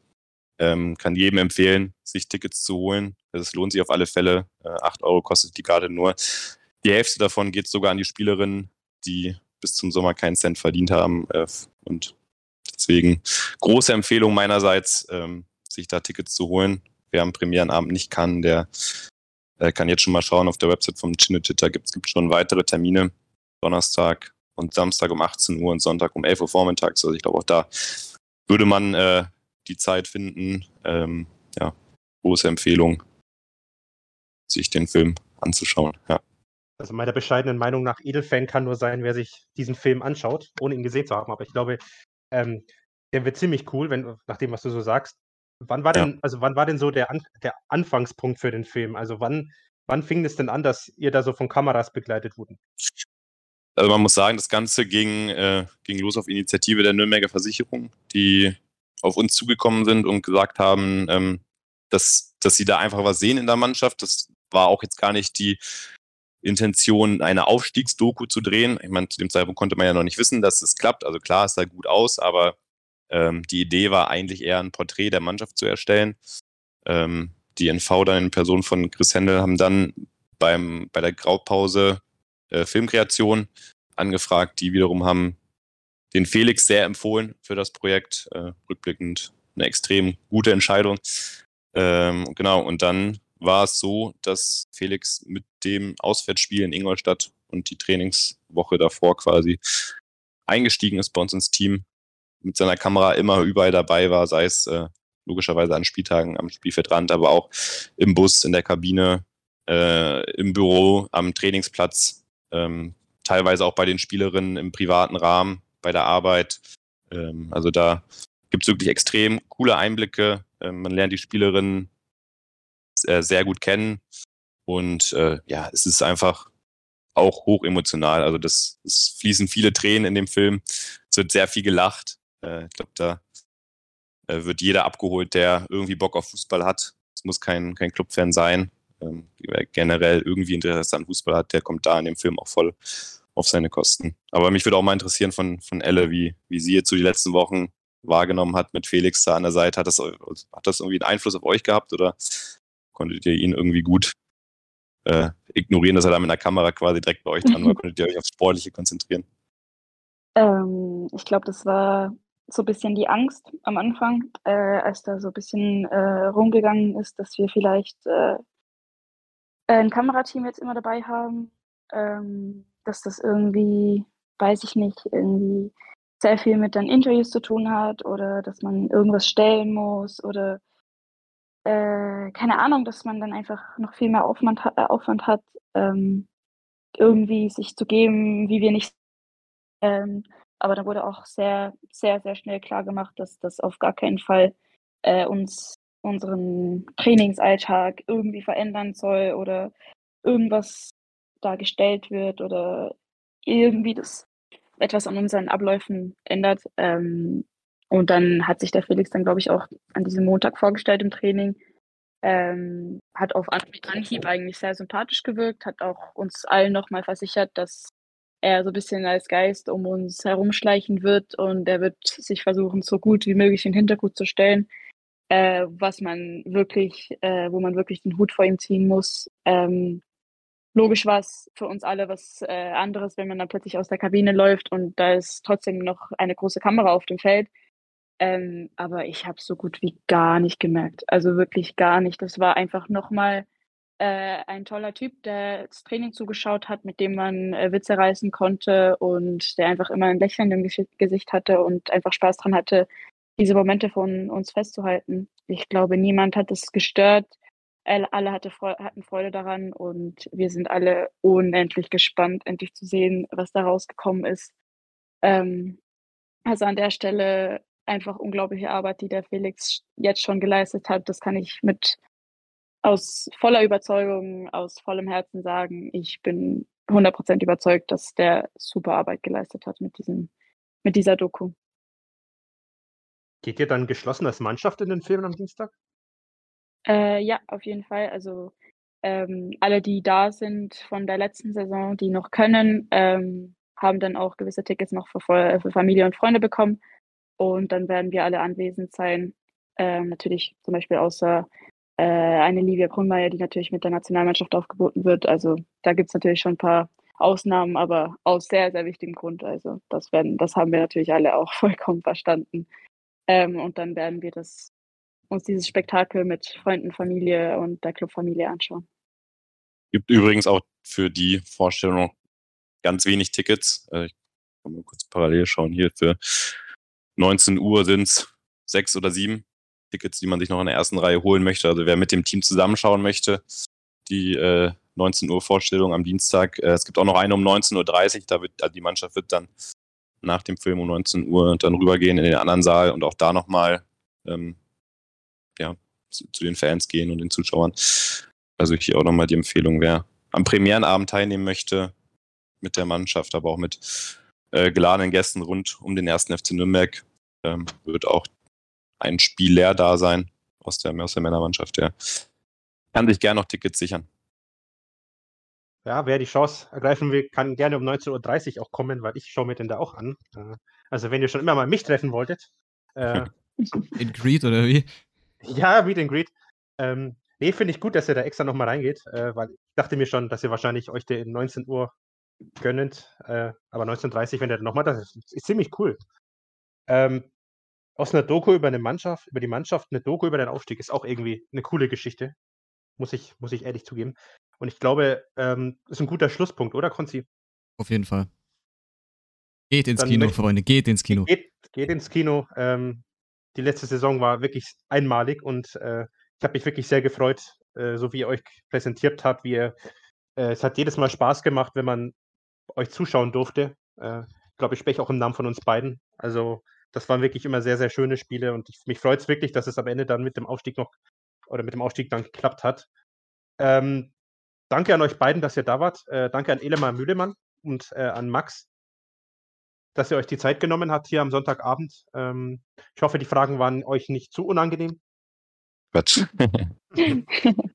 Ähm, kann jedem empfehlen, sich Tickets zu holen. Es lohnt sich auf alle Fälle. Äh, 8 Euro kostet die Karte nur. Die Hälfte davon geht sogar an die Spielerinnen, die bis zum Sommer keinen Cent verdient haben. Äh, und deswegen große Empfehlung meinerseits, ähm, sich da Tickets zu holen. Wer am Premierenabend nicht kann, der äh, kann jetzt schon mal schauen. Auf der Website vom Chinetitter gibt es schon weitere Termine. Donnerstag und Samstag um 18 Uhr und Sonntag um 11 Uhr vormittags. Also ich glaube, auch da würde man äh, die Zeit finden. Ähm, ja, große Empfehlung, sich den Film anzuschauen. Ja. Also meiner bescheidenen Meinung nach, Edelfan kann nur sein, wer sich diesen Film anschaut, ohne ihn gesehen zu haben. Aber ich glaube, ähm, der wird ziemlich cool, wenn, nach dem, was du so sagst. Wann war Ja. denn, also wann war denn so der, An der Anfangspunkt für den Film? Also wann, wann fing es denn an, dass ihr da so von Kameras begleitet wurden? Also man muss sagen, das Ganze ging, äh, ging los auf Initiative der Nürnberger Versicherung, die auf uns zugekommen sind und gesagt haben, ähm, dass, dass sie da einfach was sehen in der Mannschaft. Das war auch jetzt gar nicht die Intention, eine Aufstiegsdoku zu drehen. Ich meine, zu dem Zeitpunkt konnte man ja noch nicht wissen, dass es klappt. Also klar, es sah gut aus, aber ähm, die Idee war eigentlich eher ein Porträt der Mannschaft zu erstellen. Ähm, die NV dann in Person von Chris Händel haben dann beim, bei der Graupause äh, Filmkreation angefragt, die wiederum haben den Felix sehr empfohlen für das Projekt. Äh, rückblickend eine extrem gute Entscheidung. Ähm, genau, und dann war es so, dass Felix mit dem Auswärtsspiel in Ingolstadt und die Trainingswoche davor quasi eingestiegen ist bei uns ins Team, mit seiner Kamera immer überall dabei war, sei es äh, logischerweise an Spieltagen am Spielfeldrand, aber auch im Bus, in der Kabine, äh, im Büro, am Trainingsplatz, ähm, teilweise auch bei den Spielerinnen im privaten Rahmen, bei der Arbeit. Ähm, also da gibt es wirklich extrem coole Einblicke. Ähm, man lernt die Spielerinnen sehr, sehr gut kennen. Und äh, ja, es ist einfach auch hoch emotional. Also das, es fließen viele Tränen in dem Film. Es wird sehr viel gelacht. Äh, ich glaube, da äh, wird jeder abgeholt, der irgendwie Bock auf Fußball hat. Es muss kein, kein Clubfan sein. Ähm, wer generell irgendwie Interesse an Fußball hat, der kommt da in dem Film auch voll auf seine Kosten. Aber mich würde auch mal interessieren von, von Elle, wie, wie sie jetzt so die letzten Wochen wahrgenommen hat mit Felix da an der Seite. Hat das, hat das irgendwie einen Einfluss auf euch gehabt oder konntet ihr ihn irgendwie gut äh, ignorieren, dass er da mit einer Kamera quasi direkt bei euch dran war? Konntet ihr euch aufs Sportliche konzentrieren? Ähm, ich glaube, das war so ein bisschen die Angst am Anfang, äh, als da so ein bisschen äh, rumgegangen ist, dass wir vielleicht äh, ein Kamerateam jetzt immer dabei haben, ähm, dass das irgendwie, weiß ich nicht, irgendwie sehr viel mit dann Interviews zu tun hat oder dass man irgendwas stellen muss oder äh, keine Ahnung, dass man dann einfach noch viel mehr Aufwand, äh, Aufwand hat. Ähm, irgendwie sich zu geben, wie wir nicht. Ähm, aber dann wurde auch sehr, sehr, sehr schnell klar gemacht, dass das auf gar keinen Fall äh, uns unseren Trainingsalltag irgendwie verändern soll oder irgendwas dargestellt wird oder irgendwie das etwas an unseren Abläufen ändert. Ähm, und dann hat sich der Felix dann, glaube ich, auch an diesem Montag vorgestellt im Training. Ähm, hat auf Anhieb eigentlich sehr sympathisch gewirkt, hat auch uns allen nochmal versichert, dass er so ein bisschen als Geist um uns herumschleichen wird und er wird sich versuchen, so gut wie möglich den Hintergrund zu stellen, äh, was man wirklich, äh, wo man wirklich den Hut vor ihm ziehen muss. Ähm, logisch war es für uns alle was äh, anderes, wenn man dann plötzlich aus der Kabine läuft und da ist trotzdem noch eine große Kamera auf dem Feld. Ähm, aber ich habe so gut wie gar nicht gemerkt. Also wirklich gar nicht. Das war einfach nochmal äh, ein toller Typ, der das Training zugeschaut hat, mit dem man äh, Witze reißen konnte und der einfach immer ein Lächeln im Gesicht hatte und einfach Spaß dran hatte, diese Momente von uns festzuhalten. Ich glaube, niemand hat es gestört. Alle hatte Freude, hatten Freude daran und wir sind alle unendlich gespannt, endlich zu sehen, was da rausgekommen ist. Ähm, also an der Stelle einfach unglaubliche Arbeit, die der Felix jetzt schon geleistet hat. Das kann ich mit aus voller Überzeugung, aus vollem Herzen sagen. Ich bin 100% überzeugt, dass der super Arbeit geleistet hat mit, diesem, mit dieser Doku. Geht ihr dann geschlossen als Mannschaft in den Film am Dienstag? Äh, ja, auf jeden Fall. Also ähm, alle, die da sind von der letzten Saison, die noch können, ähm, haben dann auch gewisse Tickets noch für, für, Familie und Freunde bekommen. Und dann werden wir alle anwesend sein. Ähm, natürlich zum Beispiel außer äh, eine Livia Grunmeier, die natürlich mit der Nationalmannschaft aufgeboten wird. Also da gibt es natürlich schon ein paar Ausnahmen, aber aus sehr, sehr wichtigem Grund. Also das werden, das haben wir natürlich alle auch vollkommen verstanden. Ähm, und dann werden wir das, uns dieses Spektakel mit Freunden, Familie und der Clubfamilie anschauen. Gibt übrigens auch für die Vorstellung ganz wenig Tickets. Äh, ich kann mal kurz parallel schauen. Hier für 19 Uhr sind es sechs oder sieben Tickets, die man sich noch in der ersten Reihe holen möchte. Also wer mit dem Team zusammenschauen möchte, die äh, 19 Uhr Vorstellung am Dienstag. Äh, es gibt auch noch eine um 19.30 Uhr, da wird also die Mannschaft wird dann nach dem Film um 19 Uhr dann rübergehen in den anderen Saal und auch da nochmal ähm, ja, zu, zu, den Fans gehen und den Zuschauern. Also hier auch nochmal die Empfehlung, wer am Premierenabend teilnehmen möchte mit der Mannschaft, aber auch mit äh, geladenen Gästen rund um den ersten FC Nürnberg, ähm, wird auch ein Spiel leer da sein aus der, aus der Männermannschaft. Der kann sich gerne noch Tickets sichern. Ja, wer die Chance ergreifen will, kann gerne um 19.30 Uhr auch kommen, weil ich schaue mir den da auch an. Äh, also wenn ihr schon immer mal mich treffen wolltet. Äh, in Greed oder wie? Ja, Meet and Greet. Ähm, nee, finde ich gut, dass ihr da extra nochmal reingeht, äh, weil ich dachte mir schon, dass ihr wahrscheinlich euch den 19 Uhr gönnend, äh, aber 19.30 Uhr, wenn ihr nochmal, das ist, ist, ziemlich cool. Ähm, aus einer Doku über eine Mannschaft, über die Mannschaft, eine Doku über den Aufstieg ist auch irgendwie eine coole Geschichte. Muss ich, muss ich ehrlich zugeben. Und ich glaube, ähm, ist ein guter Schlusspunkt, oder, Konzi? Auf jeden Fall. Geht ins Dann Kino, Freunde, geht ins Kino. Geht, geht ins Kino. Ähm, die letzte Saison war wirklich einmalig und äh, ich habe mich wirklich sehr gefreut, äh, so wie ihr euch präsentiert habt, wie ihr, äh, es hat jedes Mal Spaß gemacht, wenn man euch zuschauen durfte. Äh, ich glaube, ich spreche auch im Namen von uns beiden. Also das waren wirklich immer sehr, sehr schöne Spiele und ich, mich freut es wirklich, dass es am Ende dann mit dem Aufstieg noch oder mit dem Aufstieg dann geklappt hat. Ähm, danke an euch beiden, dass ihr da wart. Äh, danke an Elemann Mühlemann und äh, an Max, dass ihr euch die Zeit genommen habt hier am Sonntagabend. Ähm, ich hoffe, die Fragen waren euch nicht zu unangenehm. Quatsch.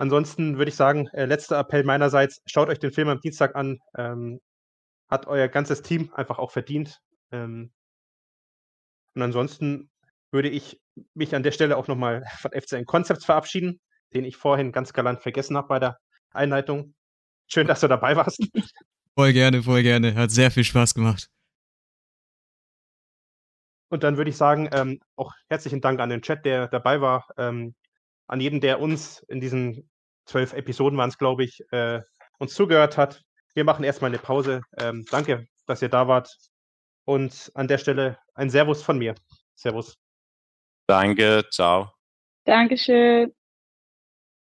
Ansonsten würde ich sagen, äh, letzter Appell meinerseits, schaut euch den Film am Dienstag an. Ähm, hat euer ganzes Team einfach auch verdient. Ähm, und ansonsten würde ich mich an der Stelle auch nochmal von FCN Concepts verabschieden, den ich vorhin ganz galant vergessen habe bei der Einleitung. Schön, dass du dabei warst. Voll gerne, voll gerne. Hat sehr viel Spaß gemacht. Und dann würde ich sagen, ähm, auch herzlichen Dank an den Chat, der dabei war, ähm, an jeden, der uns in diesen zwölf Episoden waren es, glaube ich, äh, uns zugehört hat. Wir machen erstmal eine Pause. Ähm, danke, dass ihr da wart. Und an der Stelle ein Servus von mir. Servus. Danke, ciao. Dankeschön.